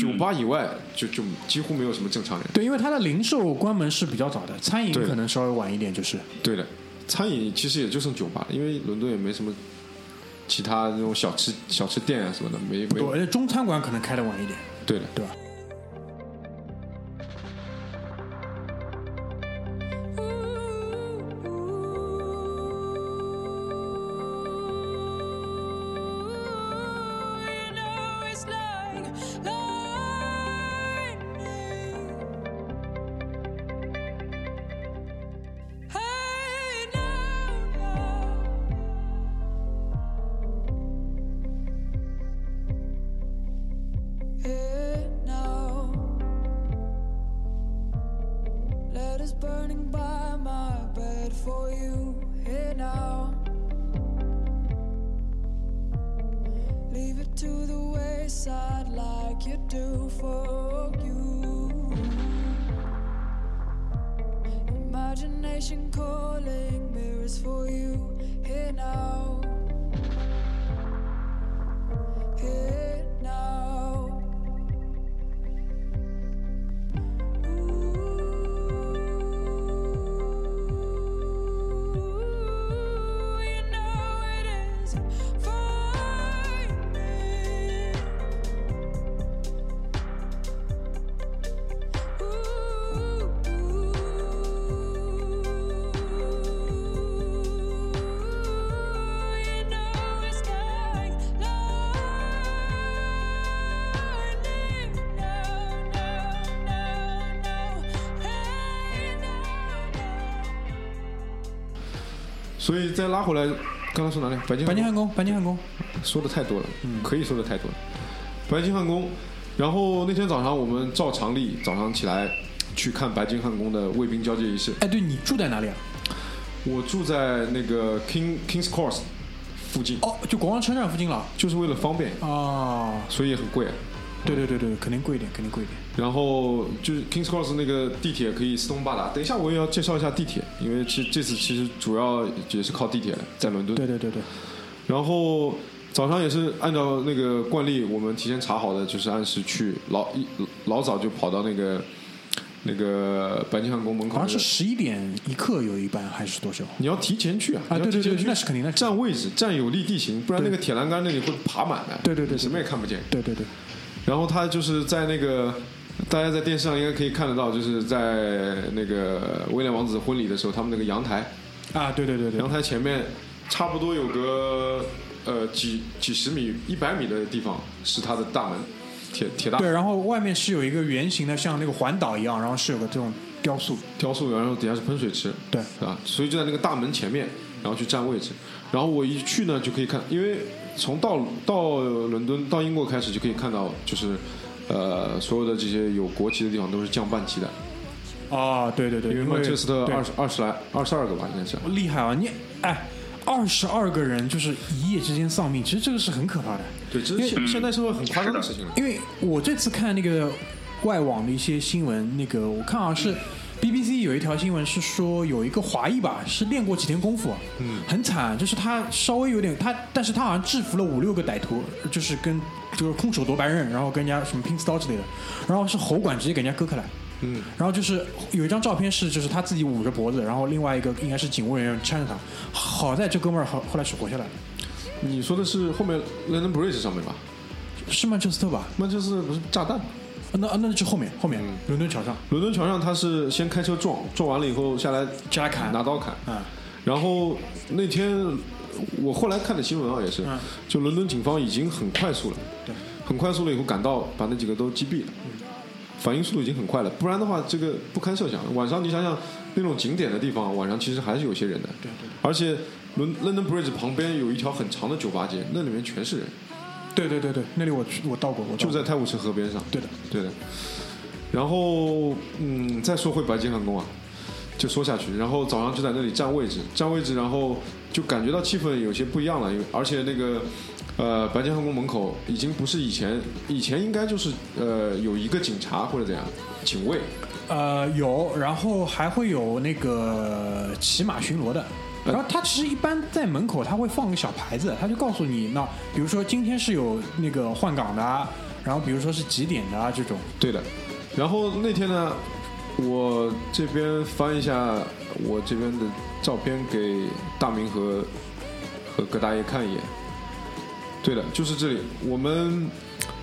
Speaker 3: 酒吧以外就就几乎没有什么正常人。
Speaker 2: 对，因为它的零售关门是比较早的，餐饮可能稍微晚一点，就是
Speaker 3: 对的，餐饮其实也就剩酒吧了，因为伦敦也没什么其他那种小吃小吃店啊什么的，没没有。
Speaker 2: 对，中餐馆可能开的晚一点，
Speaker 3: 对的，
Speaker 2: 对吧？
Speaker 3: 所以再拉回来，刚刚说哪里？白金汉
Speaker 2: 白金汉宫，白金汉宫，
Speaker 3: 说的太多了，嗯可以说的太多了。白金汉宫，然后那天早上我们照常例早上起来去看白金汉宫的卫兵交接仪式。
Speaker 2: 哎，对你住在哪里啊？
Speaker 3: 我住在那个 King Kings Cross 附近，
Speaker 2: 哦，就国王车站附近了。
Speaker 3: 就是为了方便，
Speaker 2: 哦，
Speaker 3: 所以也很贵。
Speaker 2: 对对对对，肯定贵一点，肯定贵一点。
Speaker 3: 然后就是 Kings Cross 那个地铁可以四通八达。等一下我也要介绍一下地铁，因为其实这次其实主要也是靠地铁的，在伦敦。
Speaker 2: 对对对对，
Speaker 3: 然后早上也是按照那个惯例，我们提前查好的，就是按时去，老一老早就跑到那个那个白金汉宫门口、
Speaker 2: 好。像是十一点一刻有一班还是多少？
Speaker 3: 你要提前去啊！
Speaker 2: 啊对对对那是肯定那是肯定
Speaker 3: 占位置，占有利地形，不然那个铁栏杆那里会爬满的。
Speaker 2: 对对对
Speaker 3: 什么也看不见。
Speaker 2: 对对对，
Speaker 3: 然后他就是在那个，大家在电视上应该可以看得到，就是在那个威廉王子婚礼的时候，他们那个阳台，
Speaker 2: 啊，对对对对
Speaker 3: 阳，台前面差不多有个呃几几十米、一百米的地方是他的大门，铁铁大
Speaker 2: 对，然后外面是有一个圆形的，像那个环岛一样，然后是有个这种雕塑。
Speaker 3: 雕塑，然后底下是喷水池，
Speaker 2: 对，
Speaker 3: 是吧？所以就在那个大门前面，然后去占位置。然后我一去呢，就可以看，因为从到到伦敦到英国开始就可以看到，就是呃所有的这些有国旗的地方都是降半旗的，
Speaker 2: 啊，对对对，
Speaker 3: 因为
Speaker 2: 因
Speaker 3: 曼彻斯特二十二十来二十二个吧，应该是。
Speaker 2: 厉害啊！你哎，二十二个人就是一夜之间丧命，其实这个是很可怕的。
Speaker 3: 对，这是现现代社会很夸张的事情了。
Speaker 2: 因为我这次看那个外网的一些新闻，那个我看好像是 BBC 有一条新闻是说有一个华裔吧，是练过几天功夫，嗯，很惨，就是他稍微有点他，但是他好像制服了五六个歹徒，就是跟就是空手夺白刃，然后跟人家什么拼刺刀之类的，然后是喉管直接给人家割开来。
Speaker 3: 嗯，
Speaker 2: 然后就是有一张照片是，就是他自己捂着脖子，然后另外一个应该是警务人员搀着他。好在这哥们儿后后来是活下来了，
Speaker 3: 你说的是后面 London Bridge 上面吧？
Speaker 2: 是曼彻斯特吧？
Speaker 3: 曼彻斯特不是炸弹
Speaker 2: 那那是后面后面伦敦桥上。
Speaker 3: 伦敦桥上他是先开车撞，撞完了以后下来
Speaker 2: 加来砍
Speaker 3: 拿刀砍，
Speaker 2: 嗯，
Speaker 3: 然后那天我后来看的新闻啊，也是，
Speaker 2: 嗯。
Speaker 3: 就伦敦警方已经很快速了，
Speaker 2: 对，
Speaker 3: 很快速了以后赶到，把那几个都击毙了，反应速度已经很快了，不然的话这个不堪设想。晚上你想想那种景点的地方，晚上其实还是有些人的，
Speaker 2: 对对。
Speaker 3: 而且伦 London Bridge 旁边有一条很长的酒吧街，那里面全是人，
Speaker 2: 对对对对，那里我去我到过，我
Speaker 3: 就在泰晤士河边上。
Speaker 2: 对的，
Speaker 3: 对的。然后，嗯，再说回白金汉宫啊，就说下去。然后早上就在那里占位置，占位置，然后就感觉到气氛有些不一样了，因为而且那个呃，白金汉宫门口已经不是以前，以前应该就是呃有一个警察或者怎样，警卫，
Speaker 2: 呃，有，然后还会有那个骑马巡逻的。然后他其实一般在门口他会放个小牌子，他就告诉你，那比如说今天是有那个换岗的啊，然后比如说是几点的啊这种。
Speaker 3: 对的。然后那天呢，我这边翻一下我这边的照片给大明和和葛大爷看一眼。对的，就是这里，我们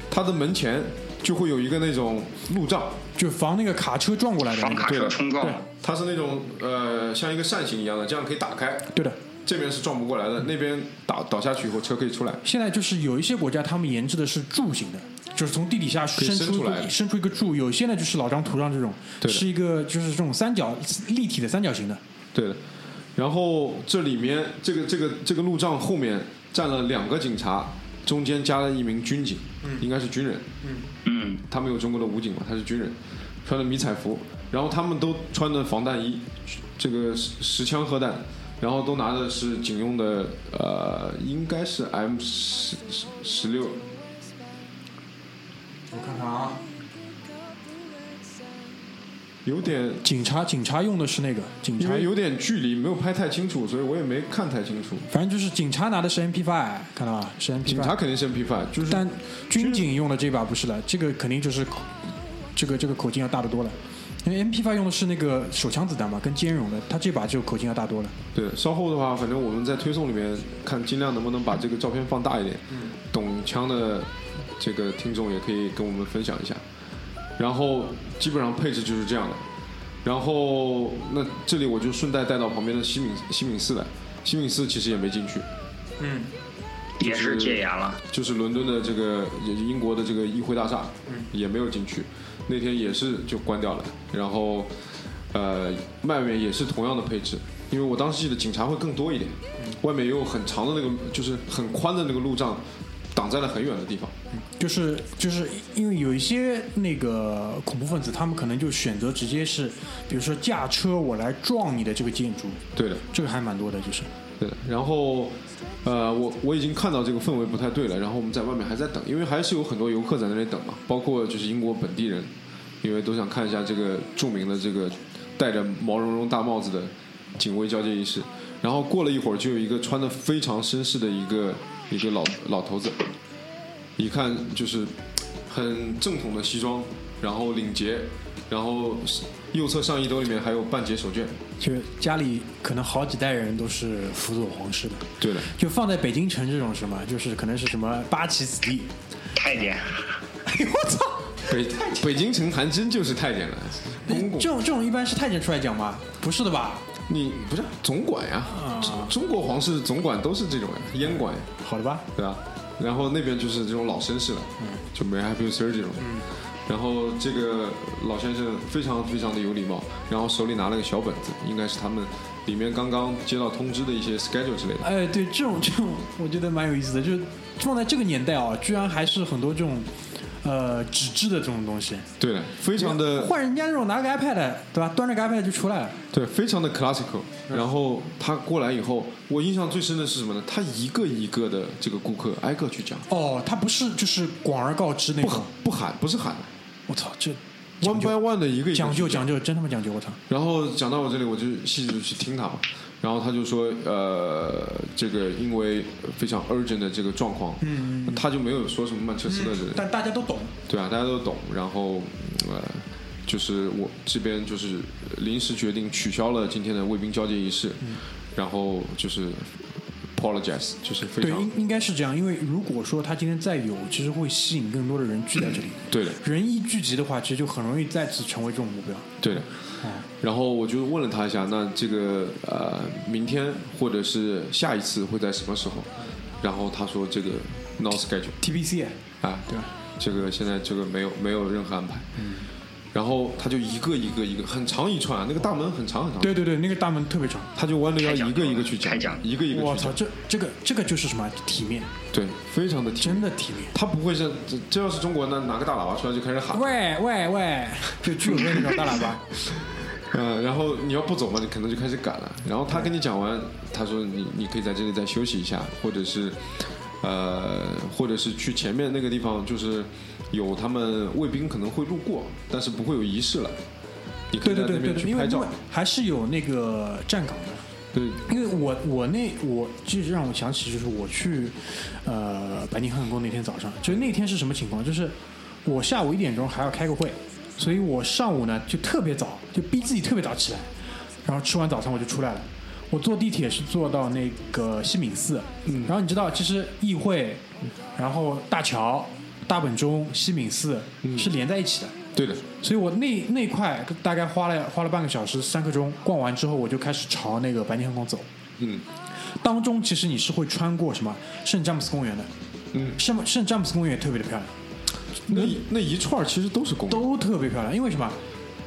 Speaker 3: 他的门前就会有一个那种路障，
Speaker 2: 就防那个卡车撞过来的那个。
Speaker 4: 防卡
Speaker 3: 对
Speaker 4: 冲撞
Speaker 2: 对，
Speaker 3: 它是那种呃像一个扇形一样的，这样可以打开，
Speaker 2: 对的，
Speaker 3: 这边是撞不过来的，那边倒倒下去以后车可以出来。
Speaker 2: 现在就是有一些国家他们研制的是柱形的，就是从地底下
Speaker 3: 以
Speaker 2: 伸出
Speaker 3: 伸出来。的
Speaker 2: 伸出一个柱。有些呢就是老张图上这种，是一个就是这种三角立体的三角形的。
Speaker 3: 对的，然后这里面这个这个这个路障后面站了两个警察，中间加了一名军警，应该是军人，
Speaker 4: 嗯，
Speaker 3: 他们有中国的武警嘛，他是军人，穿的迷彩服，然后他们都穿的防弹衣，这个十十枪核弹，然后都拿的是警用的，呃，应该是 M 十十十六，
Speaker 2: 我看看啊，
Speaker 3: 有点。
Speaker 2: 警察警察用的是那个警察
Speaker 3: 因为有点距离，没有拍太清楚，所以我也没看太清楚。
Speaker 2: 反正就是警察拿的是 MP5，看到吧？是 MP5。
Speaker 3: 警察肯定是 MP5，就是
Speaker 2: 但军警用的这把不是了，这个肯定就是口这个这个口径要大得多了。因为 MP5 用的是那个手枪子弹嘛，跟兼容的，它这把就口径要大多了。
Speaker 3: 对，稍后的话，反正我们在推送里面看，尽量能不能把这个照片放大一点。懂枪的这个听众也可以跟我们分享一下。然后基本上配置就是这样的。然后那这里我就顺带带到旁边的西敏西敏寺来。西敏寺其实也没进去，嗯
Speaker 4: 也是戒严了。
Speaker 3: 就是伦敦的这个也是英国的这个议会大厦，也没有进去。那天也是就关掉了。然后呃，外面也是同样的配置，因为我当时记得警察会更多一点，外面也有很长的那个就是很宽的那个路障，挡在了很远的地方。
Speaker 2: 就是就是因为有一些那个恐怖分子，他们可能就选择直接是，比如说驾车我来撞你的这个建筑，
Speaker 3: 对的，
Speaker 2: 这个还蛮多的，就是。
Speaker 3: 对。然后呃，我我已经看到这个氛围不太对了，然后我们在外面还在等，因为还是有很多游客在那里等嘛，包括就是英国本地人，因为都想看一下这个著名的这个戴着毛茸茸大帽子的警卫交接仪式。然后过了一会儿，就有一个穿的非常绅士的一个一个老老头子，一看就是很正统的西装，然后领结，然后右侧上衣兜里面还有半截手绢。
Speaker 2: 就家里可能好几代人都是辅佐皇室的，
Speaker 3: 对的，
Speaker 2: 就放在北京城这种什么，就是可能是什么八旗子弟。
Speaker 4: 太监，
Speaker 2: 哎呦我操！
Speaker 3: 北北京城还真就是太监了，公公
Speaker 2: 这。种这种一般是太监出来讲吗？不是的吧？
Speaker 3: 你不是总管呀？中中国皇室总管都是这种呀，阉管呀，
Speaker 2: 好的吧？
Speaker 3: 对啊？然后那边就是这种老绅士了，就没 happy sir 这种。然后这个老先生非常非常的有礼貌，然后手里拿了个小本子，应该是他们里面刚刚接到通知的一些 schedule 之类的。
Speaker 2: 哎，对，这种这种我觉得蛮有意思的，就是放在这个年代啊，居然还是很多这种呃纸质的这种东西。
Speaker 3: 对的，非常的
Speaker 2: 换人家那种拿个 iPad，对吧？端着个 iPad 就出来了。
Speaker 3: 对，非常的 classical。然后他过来以后，我印象最深的是什么呢？他一个一个的这个顾客挨个去讲，
Speaker 2: 哦，他不是就是广而告之那
Speaker 3: 不喊
Speaker 2: 种。
Speaker 3: 不喊，不是喊
Speaker 2: 我操，这
Speaker 3: ，one by one 的一个讲
Speaker 2: 讲究讲究，真他妈讲究！我操。
Speaker 3: 然后讲到我这里，我就细致去听他嘛。然后他就说，呃，这个因为非常 urgent 的这个状况，
Speaker 2: 嗯
Speaker 3: 他就没有说什么曼彻斯特之类的，
Speaker 2: 但大家都懂。
Speaker 3: 对啊，大家都懂。然后，呃，就是我这边就是临时决定取消了今天的卫兵交接仪式，
Speaker 2: 嗯
Speaker 3: 然后就是 apologize，就是非
Speaker 2: 对，
Speaker 3: 常
Speaker 2: 应应该是这样，因为如果说他今天再有，其实会吸引更多的人聚在这里。
Speaker 3: 对的，
Speaker 2: 人一聚集的话，其实就很容易再次成为这种目标。
Speaker 3: 对的。嗯然后我就问了他一下，那这个呃，明天或者是下一次会在什么时候？然后他说这个 no schedule
Speaker 2: TBC
Speaker 3: 啊，
Speaker 2: 对吧？
Speaker 3: 这个现在这个没有没有任何安排。然后他就一个一个一个很长一串，那个大门很长很长，
Speaker 2: 对对对，那个大门特别长。
Speaker 3: 他就弯着腰一个一个去讲一个一个
Speaker 2: 我操，
Speaker 3: 去讲，
Speaker 2: 这这个这个就是什么体面，
Speaker 3: 对，非常的体面。
Speaker 2: 真的体面。
Speaker 3: 他不会是这这要是中国，那拿个大喇叭出来就开始喊，
Speaker 2: 喂喂喂，就居委会那种大喇叭。
Speaker 3: 嗯，然后你要不走嘛，你可能就开始赶了。然后他跟你讲完，他说你你可以在这里再休息一下，或者是呃，或者是去前面那个地方，就是有他们卫兵可能会路过，但是不会有仪式了。你可以在那边
Speaker 2: 对对对对对，
Speaker 3: 去拍照
Speaker 2: 因为。还是有那个站岗的。
Speaker 3: 对，
Speaker 2: 因为我我那我就是让我想起就是我去呃白金汉宫那天早上，就是那天是什么情况？就是我下午一点钟还要开个会，所以我上午呢就特别早，就逼自己特别早起来，然后吃完早餐我就出来了。我坐地铁是坐到那个西敏寺，嗯，然后你知道，其实议会，然后大桥、大本钟、西敏寺是连在一起的。
Speaker 3: 对的，
Speaker 2: 所以我那那块大概花了花了半个小时三刻钟，逛完之后我就开始朝那个白金汉宫走。
Speaker 3: 嗯
Speaker 2: 当中其实你是会穿过什么圣詹姆斯公园的，
Speaker 3: 嗯，
Speaker 2: 圣圣詹姆斯公园也特别的漂亮，
Speaker 3: 那那一串其实都是公园。
Speaker 2: 都特别漂亮。因为什么？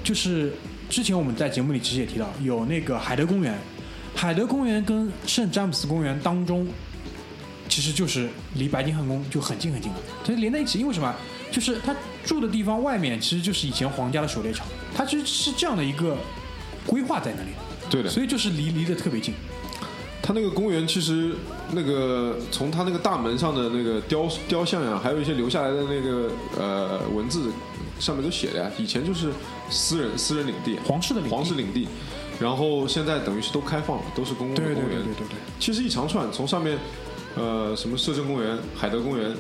Speaker 2: 就是之前我们在节目里其实也提到，有那个海德公园，海德公园跟圣詹姆斯公园当中，其实就是离白金汉宫就很近很近了，它连在一起。因为什么？就是他住的地方外面其实就是以前皇家的狩猎场，它其实是这样的一个规划在那里，
Speaker 3: 对的，
Speaker 2: 所以就是离离得特别近。
Speaker 3: 它那个公园其实那个从它那个大门上的那个雕雕像呀，还有一些留下来的那个呃文字上面都写的呀，以前就是私人私人领地，
Speaker 2: 皇室的
Speaker 3: 皇室领地，然后现在等于是都开放了，都是公共的
Speaker 2: 对对
Speaker 3: 公园。
Speaker 2: 对对对对。
Speaker 3: 其实一长串从上面呃什么摄政公园、海德公园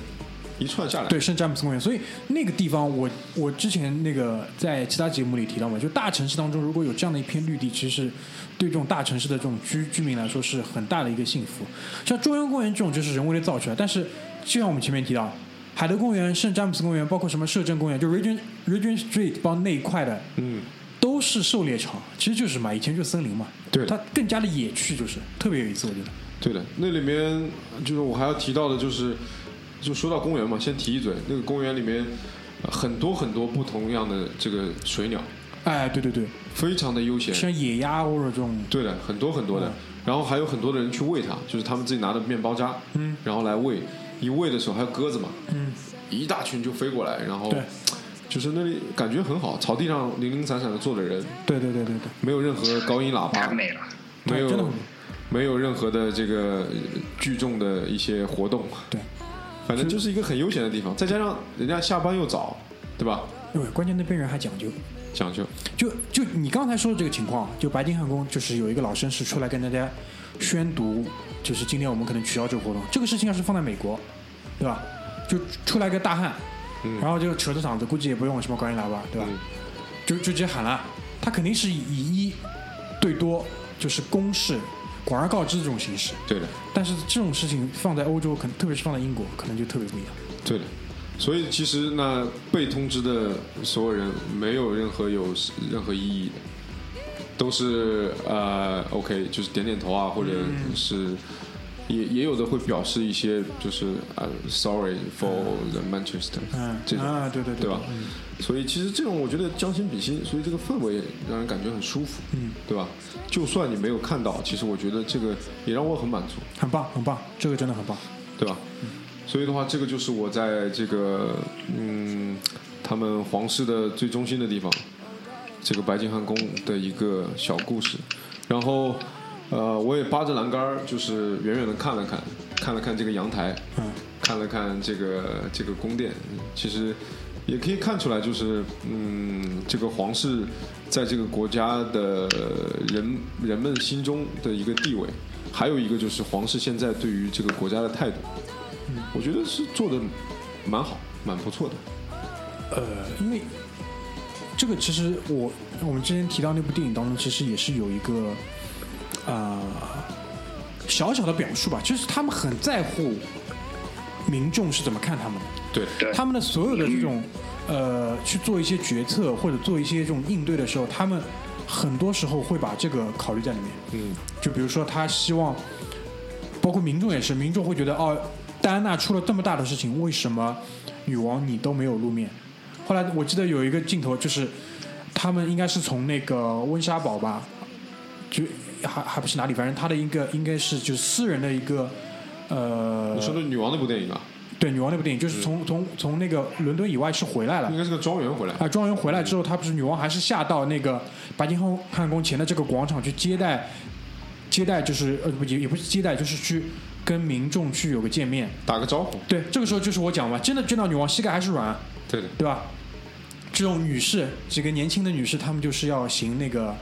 Speaker 3: 一串下来，
Speaker 2: 对，圣詹姆斯公园。所以那个地方我，我之前那个在其他节目里提到嘛，就大城市当中如果有这样的一片绿地，其实是对这种大城市的这种居居民来说是很大的一个幸福。像中央公园这种就是人为的造出来，但是就像我们前面提到，海德公园、圣詹姆斯公园，包括什么摄政公园，就 Regent Regent Street 帮那一块的，
Speaker 3: 嗯，
Speaker 2: 都是狩猎场，其实就是嘛，以前就是森林嘛，
Speaker 3: 对。
Speaker 2: 它更加的野趣，就是特别有意思，我觉得。
Speaker 3: 对的，那里面就是我还要提到的，就是就说到公园嘛，先提一嘴，那个公园里面、呃很多很多不同样的这个水鸟，
Speaker 2: 哎，对对对，
Speaker 3: 非常的悠闲。
Speaker 2: 像野鸭或者这种，
Speaker 3: 对的，很多很多的。
Speaker 2: 嗯，
Speaker 3: 然后还有很多的人去喂它，就是他们自己拿的面包渣，
Speaker 2: 嗯，
Speaker 3: 然后来喂，一喂的时候还有鸽子嘛，
Speaker 2: 嗯，
Speaker 3: 一大群就飞过来，然后
Speaker 2: 对
Speaker 3: 就是那里感觉很好，草地上零零散散的坐着人，
Speaker 2: 对对对对对。
Speaker 3: 没有任何高音喇叭，
Speaker 4: 太美了。
Speaker 3: 没有
Speaker 2: 真的很
Speaker 3: 没有任何的这个呃聚众的一些活动，
Speaker 2: 对，
Speaker 3: 反正就是一个很悠闲的地方，再加上人家下班又早，对吧？
Speaker 2: 对，关键那边人还讲究。
Speaker 3: 讲究，
Speaker 2: 就就你刚才说的这个情况，就白金汉宫就是有一个老绅士出来跟大家宣读，就是今天我们可能取消这个活动。这个事情要是放在美国，对吧？就出来个大汉，
Speaker 3: 嗯
Speaker 2: 然后就扯着嗓子，估计也不用什么高音喇叭，对吧？
Speaker 3: 嗯
Speaker 2: 就就直接喊了，他肯定是以以一对多，就是公示、广而告之这种形式。
Speaker 3: 对的，
Speaker 2: 但是这种事情放在欧洲，可能特别是放在英国，可能就特别不一样。
Speaker 3: 对的。所以其实那被通知的所有人没有任何有任何意义的，都是呃 OK，就是点点头啊，或者是、也也有的会表示一些就是呃 Sorry for the Manchester，
Speaker 2: 嗯，
Speaker 3: 这种
Speaker 2: 啊，对对
Speaker 3: 对吧？
Speaker 2: 嗯
Speaker 3: 所以其实这种我觉得将心比心，所以这个氛围让人感觉很舒服，
Speaker 2: 嗯，
Speaker 3: 对吧？就算你没有看到，其实我觉得这个也让我很满足，
Speaker 2: 很棒，很棒，这个真的很棒。
Speaker 3: 对吧？所以的话，这个就是我在这个嗯，他们皇室的最中心的地方，这个白金汉宫的一个小故事。然后呃，我也扒着栏杆儿，就是远远的看了看，看了看这个阳台，
Speaker 2: 嗯，
Speaker 3: 看了看这个这个宫殿，其实也可以看出来，就是嗯，这个皇室在这个国家的人人们心中的一个地位，还有一个就是皇室现在对于这个国家的态度，嗯我觉得是做的蛮好，蛮不错的。
Speaker 2: 呃，因为这个其实我我们之前提到那部电影当中，其实也是有一个呃小小的表述吧，就是他们很在乎民众是怎么看他们的。
Speaker 3: 对，
Speaker 4: 对，
Speaker 2: 他们的所有的这种呃去做一些决策或者做一些这种应对的时候，他们很多时候会把这个考虑在里面。
Speaker 3: 嗯，
Speaker 2: 就比如说他希望，包括民众也是，民众会觉得哦，戴安娜出了这么大的事情，为什么女王你都没有露面？后来我记得有一个镜头就是他们应该是从那个温莎堡吧，就还还不是哪里，反正他的一个应该是就是私人的一个呃
Speaker 3: 你，说的女王那部电影啊，
Speaker 2: 对女王那部电影，就是从从从那个伦敦以外是回来了
Speaker 3: 应。该是个庄园回来。
Speaker 2: 啊，庄园回来之后，他不是女王还是下到那个白金汉汉宫前的这个广场去接待，接待就是呃不也也不是接待，就是去跟民众去有个见面。
Speaker 3: 打个招呼，
Speaker 2: 对，这个时候就是我讲嘛，真的见到女王膝盖还是软，
Speaker 3: 对的，
Speaker 2: 对吧？这种女士，几个年轻的女士，她们就是要行那个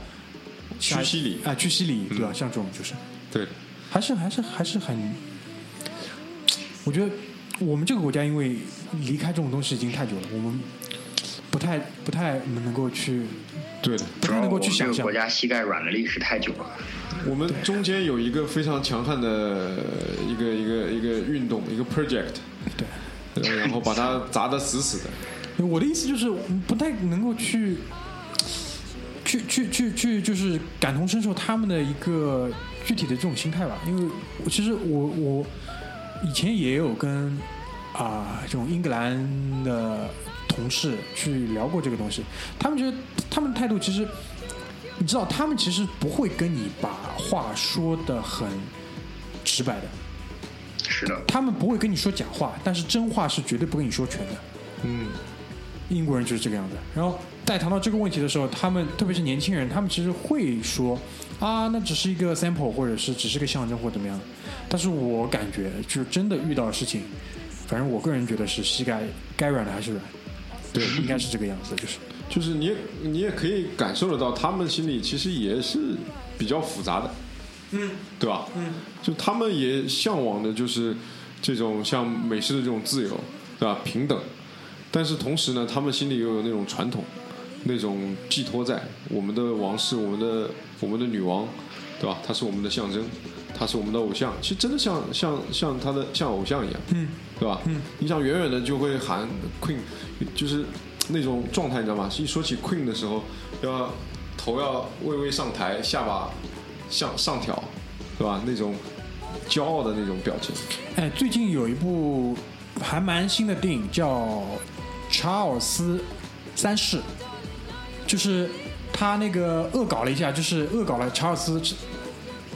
Speaker 3: 屈膝礼
Speaker 2: 啊，屈膝礼，对吧？
Speaker 3: 嗯
Speaker 2: 像这种就是，
Speaker 3: 对，
Speaker 2: 还是还是还是很，我觉得我们这个国家因为离开这种东西已经太久了，我们不太不太能够去
Speaker 3: 对的。
Speaker 2: 不太能够去想象
Speaker 4: 这个国。家膝盖软的历史太久了。
Speaker 3: 我们中间有一个非常强悍的一个一个一个运动，一个 project，
Speaker 2: 对，
Speaker 3: 呃然后把它砸得死死的。
Speaker 2: 我的意思就是，我们不太能够去，去去去去，就是感同身受他们的一个具体的这种心态吧。因为我其实我我以前也有跟啊、这种英格兰的同事去聊过这个东西，他们觉得他们的态度其实，你知道，他们其实不会跟你把话说的很直白的，
Speaker 4: 是的，
Speaker 2: 他们不会跟你说假话，但是真话是绝对不跟你说全的。
Speaker 3: 嗯，
Speaker 2: 英国人就是这个样子。然后在谈到这个问题的时候，他们特别是年轻人，他们其实会说啊，那只是一个 sample，或者是只是个象征或怎么样。但是我感觉，就是真的遇到的事情，反正我个人觉得是膝盖该软的还是软，对，应该是这个样子，就是。
Speaker 3: 就是你也你也可以感受得到，他们心里其实也是比较复杂的，嗯，对吧？嗯，就他们也向往的就是这种像美式的这种自由，对吧？平等，但是同时呢，他们心里又有那种传统，那种寄托在我们的王室，我们的我们的女王，对吧？她是我们的象征，她是我们的偶像，其实真的像像像她的像偶像一样，
Speaker 2: 嗯，
Speaker 3: 对吧？嗯，你想远远的就会喊 Queen，就是那种状态，你知道吗？一说起 Queen 的时候，要头要微微上抬，下巴向上挑，对吧？那种骄傲的那种表情。
Speaker 2: 哎，最近有一部还蛮新的电影叫《查尔斯三世》，就是他那个恶搞了一下，就是恶搞了查尔斯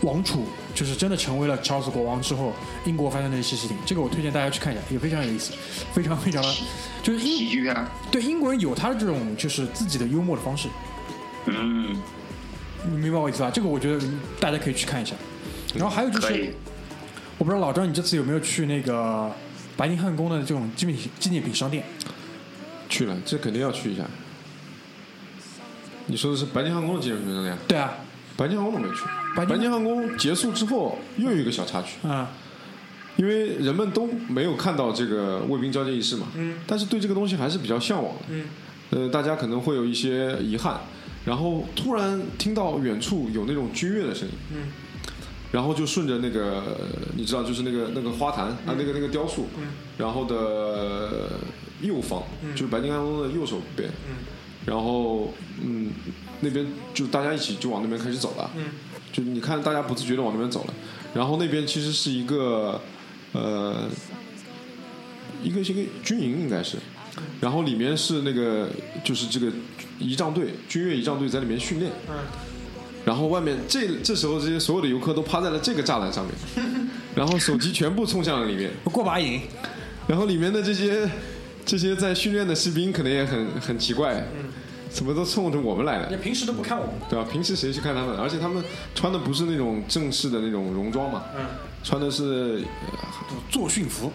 Speaker 2: 王储，就是真的成为了查尔斯国王之后，英国发生的一些事情。这个我推荐大家去看一下，也非常有意思，非常非常的，就是英
Speaker 4: 喜剧片，
Speaker 2: 对英国人有他的这种就是自己的幽默的方式，
Speaker 4: 嗯，
Speaker 2: 你明白我意思吧？这个我觉得大家可以去看一下。然后还有就是。，我不知道老张你这次有没有去那个白金汉宫的这种纪念品纪念品商店？
Speaker 3: 去了，这肯定要去一下。你说的是白金汉宫的纪念品商店？
Speaker 2: 对啊，
Speaker 3: 白金汉宫都没去。
Speaker 2: 白金
Speaker 3: 白金汉宫结束之后，又有一个小插曲，
Speaker 2: 啊、
Speaker 3: 因为人们都没有看到这个卫兵交接仪式嘛，
Speaker 2: 嗯。
Speaker 3: 但是对这个东西还是比较向往的，
Speaker 2: 嗯。
Speaker 3: 呃，大家可能会有一些遗憾，然后突然听到远处有那种军乐的声音，
Speaker 2: 嗯。
Speaker 3: 然后就顺着那个，你知道，就是那个那个花坛、啊，那个那个雕塑，
Speaker 2: 嗯。
Speaker 3: 然后的右方、
Speaker 2: 嗯。
Speaker 3: 就是白金汉宫的右手边，
Speaker 2: 嗯
Speaker 3: 然后嗯，那边就大家一起就往那边开始走了，
Speaker 2: 嗯。
Speaker 3: 就你看大家不自觉的往那边走了，然后那边其实是一个呃一个是一个军营应该是，然后里面是那个就是这个仪仗队军乐仪仗队在里面训练，
Speaker 2: 嗯。
Speaker 3: 然后外面这这时候这些所有的游客都趴在了这个栅栏上面，然后手机全部冲向了里面，
Speaker 2: 过把瘾，
Speaker 3: 然后里面的这些这些在训练的士兵可能也很很奇怪，怎么都冲着我们来了
Speaker 2: 你。平时都不看我们，
Speaker 3: 对吧？平时谁去看他们？而且他们穿的不是那种正式的那种戎装嘛，
Speaker 2: 嗯，
Speaker 3: 穿的是
Speaker 2: 作训服，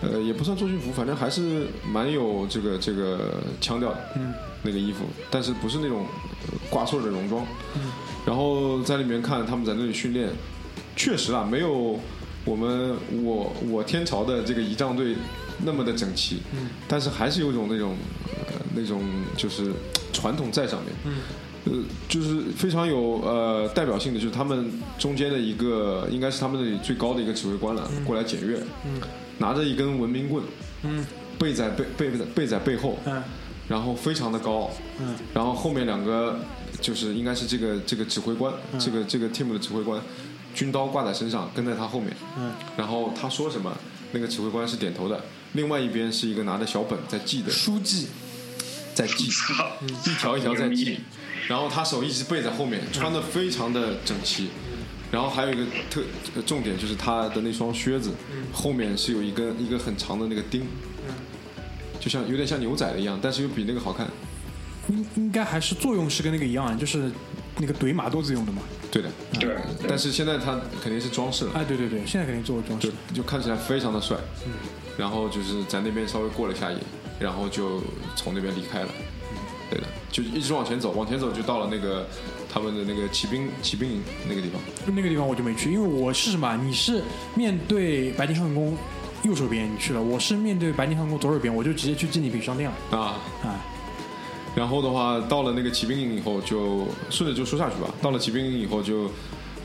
Speaker 3: 呃也不算作训服，反正还是蛮有这个这个腔调的，
Speaker 2: 嗯，
Speaker 3: 那个衣服，但是不是那种呃挂穗的戎装，
Speaker 2: 嗯，
Speaker 3: 然后在里面看他们在那里训练，确实啊，没有我们我我天朝的这个仪仗队那么的整齐，
Speaker 2: 嗯，
Speaker 3: 但是还是有种那种呃那种就是传统在上面，
Speaker 2: 嗯。
Speaker 3: 呃，就是非常有呃代表性的，就是他们中间的一个，应该是他们那里最高的一个指挥官了，过来检阅，
Speaker 2: 嗯。
Speaker 3: 拿着一根文明棍，
Speaker 2: 嗯。
Speaker 3: 背在背背在背在背后，
Speaker 2: 嗯。
Speaker 3: 然后非常的高傲，
Speaker 2: 嗯。
Speaker 3: 然后后面两个就是应该是这个这个指挥官，
Speaker 2: 嗯。
Speaker 3: 这个这个 team 的指挥官，军刀挂在身上，跟在他后面，
Speaker 2: 嗯。
Speaker 3: 然后他说什么，那个指挥官是点头的，另外一边是一个拿着小本在记的，
Speaker 2: 书记，
Speaker 3: 在记，一条一条在记，然后他手一直背在后面，穿的非常的整齐。然后还有一个特呃重点就是他的那双靴子，后面是有一根一个很长的那个钉，就像有点像牛仔的一样，但是又比那个好看。
Speaker 2: 应应该还是作用是跟那个一样，就是那个怼马肚子用的嘛。
Speaker 3: 对的，
Speaker 4: 对，
Speaker 3: 但是现在它肯定是装饰了，
Speaker 2: 哎，对对对，现在肯定做过装
Speaker 3: 就
Speaker 2: 饰。
Speaker 3: 就看起来非常的帅。
Speaker 2: 嗯
Speaker 3: 然后就是在那边稍微过了一下瘾，然后就从那边离开了。对的，就一直往前走，往前走就到了那个他们的那个骑兵骑兵营那个地方。
Speaker 2: 那个地方我就没去，因为我是什么？你是面对白金汉宫右手边你去了，我是面对白金汉宫左手边，我就直接去纪念品商店了。
Speaker 3: 啊，
Speaker 2: 啊，
Speaker 3: 然后的话，到了那个骑兵营以后，就顺着就说下去吧。到了骑兵营以后就，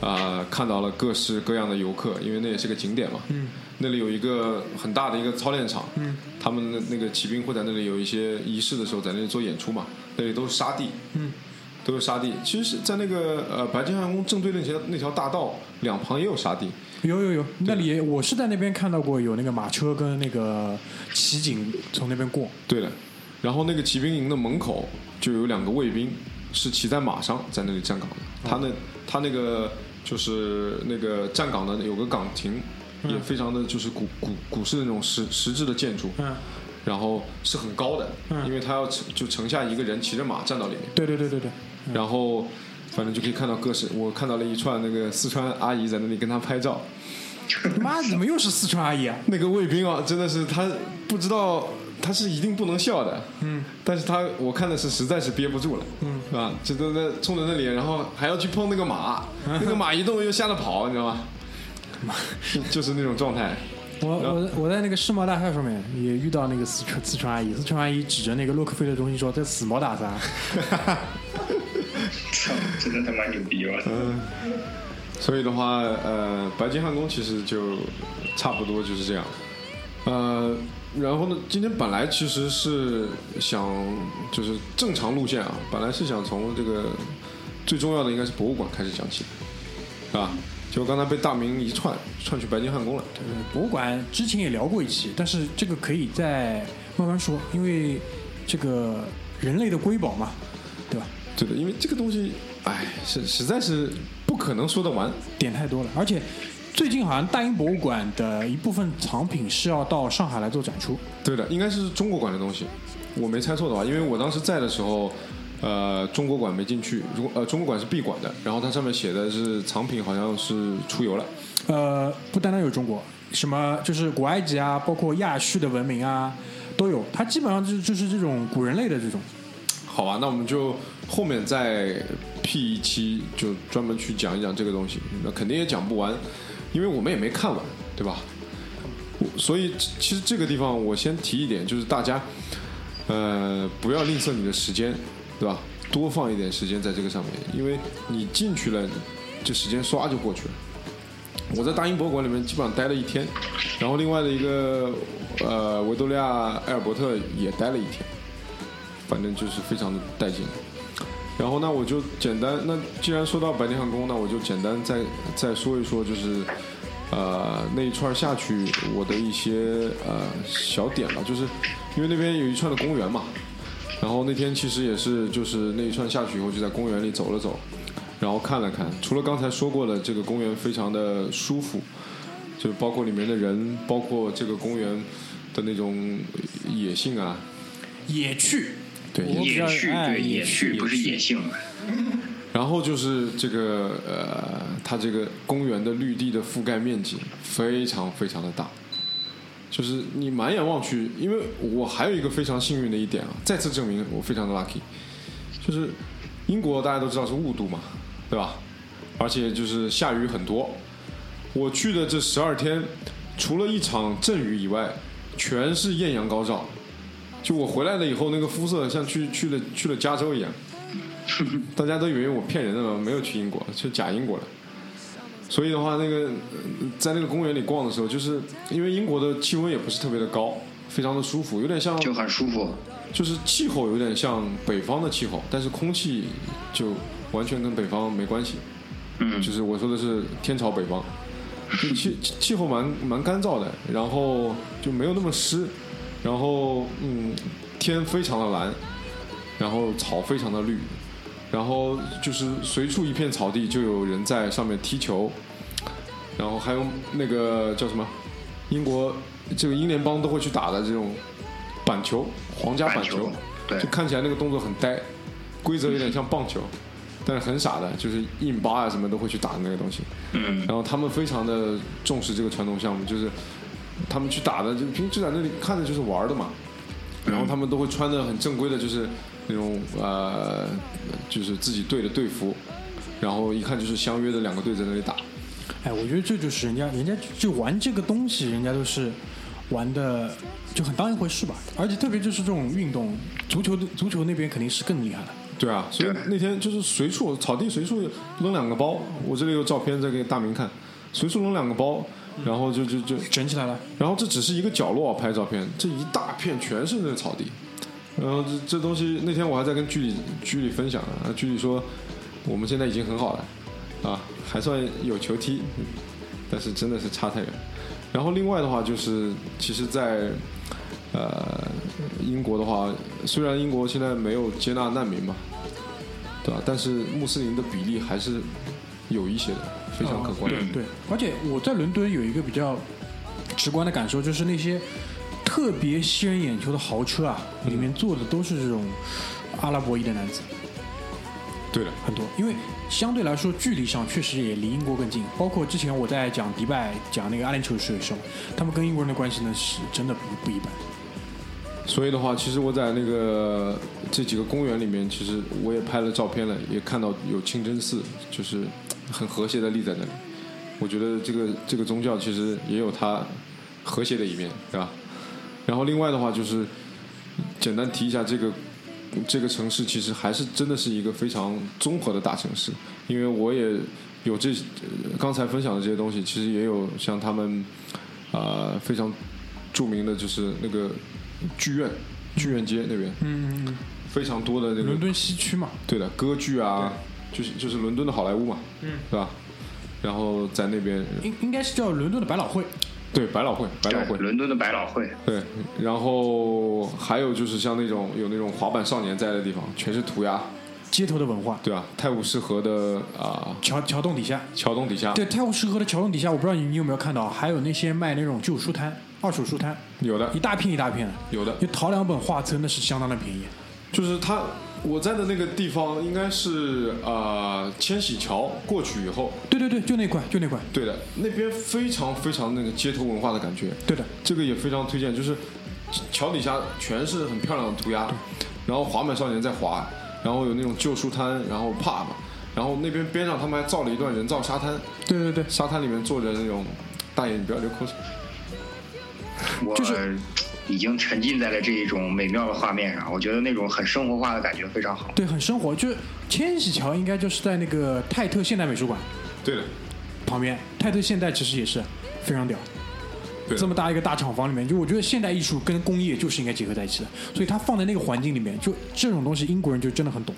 Speaker 3: 啊、看到了各式各样的游客，因为那也是个景点嘛。
Speaker 2: 嗯。
Speaker 3: 那里有一个很大的一个操练场。
Speaker 2: 嗯。
Speaker 3: 他们的那个骑兵会在那里有一些仪式的时候，在那里做演出嘛。那里都是沙地。
Speaker 2: 嗯。
Speaker 3: 都是沙地。其实是在那个呃白金汉宫正对那条那条大道两旁也有沙地。
Speaker 2: 有有有，那里我是在那边看到过有那个马车跟那个骑警从那边过。
Speaker 3: 对的，然后那个骑兵营的门口就有两个卫兵，是骑在马上在那里站岗的。他那他那个就是那个站岗的有个岗亭，也非常的就是古古古式的那种石石质的建筑，
Speaker 2: 嗯，
Speaker 3: 然后是很高的，
Speaker 2: 嗯
Speaker 3: 因为他要就城下一个人骑着马站到里面，
Speaker 2: 对对对对对，
Speaker 3: 然后反正就可以看到各式，我看到了一串那个四川阿姨在那里跟他拍照。
Speaker 2: 妈怎么又是四川阿姨啊？
Speaker 3: 那个卫兵啊，真的是他不知道他是一定不能笑的，
Speaker 2: 嗯，
Speaker 3: 但是他我看的是实在是憋不住了，
Speaker 2: 嗯，
Speaker 3: 啊，就在那冲着那里，然后还要去碰那个马，那个马一动又吓得跑，你知道吗？就是那种状态，
Speaker 2: 我我我在那个世贸大厦上面也遇到那个四川四川阿姨，四川阿姨指着那个洛克菲勒中心说：“ 这死毛打啥
Speaker 4: 操，真的他妈牛逼啊！
Speaker 3: 所以的话，呃，白金汉宫其实就差不多就是这样，呃，然后呢，今天本来其实是想就是正常路线啊，本来是想从这个最重要的应该是博物馆开始讲起的，啊，结果刚才被大明一串串去白金汉宫了，？”
Speaker 2: 博物馆之前也聊过一期，但是这个可以再慢慢说，因为这个人类的瑰宝嘛，对吧？
Speaker 3: 对的，因为这个东西，哎，是实在是不可能说得完，
Speaker 2: 点太多了，而且最近好像大英博物馆的一部分藏品是要到上海来做展出。
Speaker 3: 对的，应该是中国馆的东西，我没猜错的话，因为我当时在的时候，呃，中国馆没进去，如果呃中国馆是闭馆的，然后它上面写的是藏品好像是出游了，
Speaker 2: 呃，不单单有中国，什么就是古埃及啊，包括亚述的文明啊，都有。它基本上就就是这种古人类的这种。
Speaker 3: 好吧，那我们就后面再 P 一期，就专门去讲一讲这个东西，那肯定也讲不完，因为我们也没看完，对吧？我所以其实这个地方我先提一点，就是大家呃不要吝啬你的时间，对吧？多放一点时间在这个上面，因为你进去了，这时间唰就过去了。我在大英博物馆里面基本上待了一天，然后另外的一个呃维多利亚埃尔伯特也待了一天，反正就是非常的带劲。然后那，我就简单，那既然说到白金汉宫，那我就简单再再说一说，就是呃那一串下去我的一些呃小点吧，就是因为那边有一串的公园嘛，然后那天其实也是就是那一串下去以后就在公园里走了走，然后看了看，除了刚才说过的这个公园非常的舒服，就包括里面的人，包括这个公园的那种野性啊，
Speaker 2: 野趣，
Speaker 3: 对，
Speaker 4: 野趣
Speaker 2: 哎
Speaker 4: 对野趣不是野性，
Speaker 3: 然后就是这个呃，它这个公园的绿地的覆盖面积非常非常的大，就是你满眼望去，因为我还有一个非常幸运的一点啊，再次证明我非常的 lucky，就是英国大家都知道是雾都嘛，对吧？而且就是下雨很多，我去的这十二天，除了一场阵雨以外，全是艳阳高照。就我回来了以后，那个肤色像去去了去了加州一样。大家都以为我骗人的嘛，没有去英国，去假英国了。所以的话，那个呃在那个公园里逛的时候，就是因为英国的气温也不是特别的高，非常的舒服，有点像
Speaker 4: 就很舒服。
Speaker 3: 就是气候有点像北方的气候，但是空气就完全跟北方没关系。
Speaker 4: 嗯
Speaker 3: 就是我说的是天朝北方，气气候蛮蛮干燥的，然后就没有那么湿，然后嗯天非常的蓝，然后草非常的绿，然后就是随处一片草地就有人在上面踢球，然后还有那个叫什么英国这个英联邦都会去打的这种板球，皇家板球，
Speaker 4: 对
Speaker 3: 就看起来那个动作很呆，规则有点像棒球，但是很傻的，就是印巴啊什么都会去打那个东西。
Speaker 4: 嗯
Speaker 3: 然后他们非常的重视这个传统项目，就是他们去打的，就平时在那里看着就是玩的嘛。然后他们都会穿的很正规的，就是那种呃，就是自己队的队服，然后一看就是相约的两个队在那里打。
Speaker 2: 哎，我觉得这就是人家人家就玩这个东西，人家都是玩的就很当一回事吧。而且特别就是这种运动，足球的足球那边肯定是更厉害的。
Speaker 3: 对啊，所以那天就是随处草地随处扔两个包，我这里有照片再给大明看，随处扔两个包，然后就就就
Speaker 2: 卷起来了，
Speaker 3: 然后这只是一个角落拍照片，这一大片全是那个草地。然后这这东西那天我还在跟居里居里分享啊，居里说我们现在已经很好了，啊，还算有球踢，但是真的是差太远。然后另外的话就是，其实在，呃英国的话，虽然英国现在没有接纳难民嘛，对吧？但是穆斯林的比例还是有一些的，非常可观的。
Speaker 2: 对，而且我在伦敦有一个比较直观的感受，就是那些特别吸人眼球的豪车啊，里面坐的都是这种阿拉伯裔的男子，
Speaker 3: 对的，
Speaker 2: 很多。因为相对来说，距离上确实也离英国更近。包括之前我在讲迪拜讲那个阿联酋水的时候，他们跟英国人的关系呢是真的不不一般。
Speaker 3: 所以的话，其实我在那个这几个公园里面，其实我也拍了照片了，也看到有清真寺，就是很和谐的立在那里。我觉得这个这个宗教其实也有它和谐的一面，对吧？然后另外的话就是简单提一下这个这个城市，其实还是真的是一个非常综合的大城市，因为我也有这呃刚才分享的这些东西，其实也有像他们啊、呃非常著名的就是那个剧院剧院街那边，
Speaker 2: 嗯，嗯
Speaker 3: 非常多的那个
Speaker 2: 伦敦西区嘛，
Speaker 3: 对的歌剧啊，就是就是伦敦的好莱坞嘛，
Speaker 2: 嗯，
Speaker 3: 对吧？然后在那边
Speaker 2: 应应该是叫伦敦的百老汇。
Speaker 3: 对百老汇，百老汇，
Speaker 4: 伦敦的百老汇，
Speaker 3: 对，然后还有就是像那种有那种滑板少年在的地方，全是涂鸦，
Speaker 2: 街头的文化，
Speaker 3: 对吧？泰晤士河的啊、
Speaker 2: 桥桥洞底下，
Speaker 3: 桥洞底下
Speaker 2: 对，泰晤士河的桥洞底下，我不知道你你有没有看到，还有那些卖那种旧书摊、二手书摊，
Speaker 3: 有的
Speaker 2: 一大片一大片的，
Speaker 3: 有的，
Speaker 2: 就淘两本画册，那是相当的便宜。
Speaker 3: 就是他我在的那个地方应该是啊千禧桥过去以后，
Speaker 2: 对对对，就那块，就那块，
Speaker 3: 对的，那边非常非常那个街头文化的感觉，
Speaker 2: 对的，
Speaker 3: 这个也非常推荐，就是桥底下全是很漂亮的涂鸦，然后滑板少年在滑，然后有那种旧书摊，然后 pub，然后那边边上他们还造了一段人造沙滩，
Speaker 2: 对对对，
Speaker 3: 沙滩里面坐着那种大爷，你不要流口水，
Speaker 4: 我
Speaker 2: 就是
Speaker 4: 已经沉浸在了这一种美妙的画面上，我觉得那种很生活化的感觉非常好。
Speaker 2: 对，很生活。就是千禧桥应该就是在那个泰特现代美术馆
Speaker 3: 对的，
Speaker 2: 旁边，泰特现代其实也是非常屌。
Speaker 3: 对
Speaker 2: 这么大一个大厂房里面，就我觉得现代艺术跟工业就是应该结合在一起的，所以它放在那个环境里面，就这种东西英国人就真的很懂，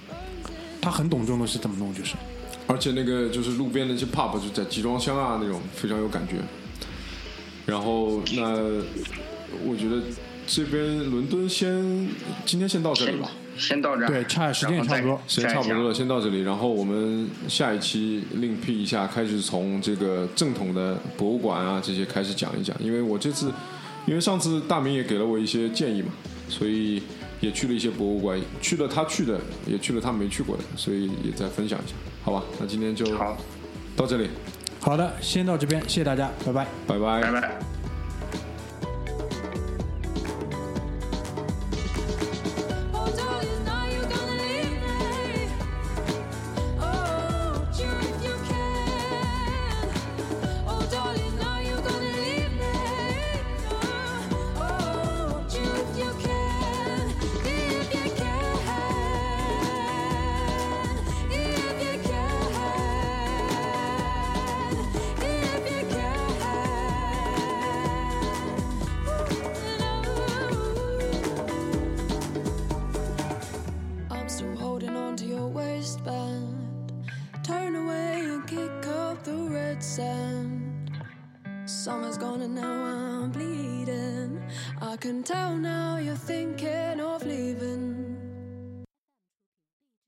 Speaker 2: 他很懂这种东西怎么弄，就是。
Speaker 3: 而且那个就是路边的那些 pub 就在集装箱啊那种非常有感觉。然后那我觉得这边伦敦先今天先到这里吧，
Speaker 4: 先到这儿，
Speaker 2: 对差时间也差不多
Speaker 3: 时间差不多了，先到这里。然后我们下一期另辟一下，开始从这个正统的博物馆啊这些开始讲一讲。因为我这次，因为上次大明也给了我一些建议嘛，所以也去了一些博物馆，去了他去的，也去了他没去过的，所以也再分享一下，好吧？那今天就
Speaker 4: 好，
Speaker 3: 到这里，
Speaker 2: 好的，先到这边，谢谢大家，拜拜。
Speaker 3: 拜拜
Speaker 4: 拜拜。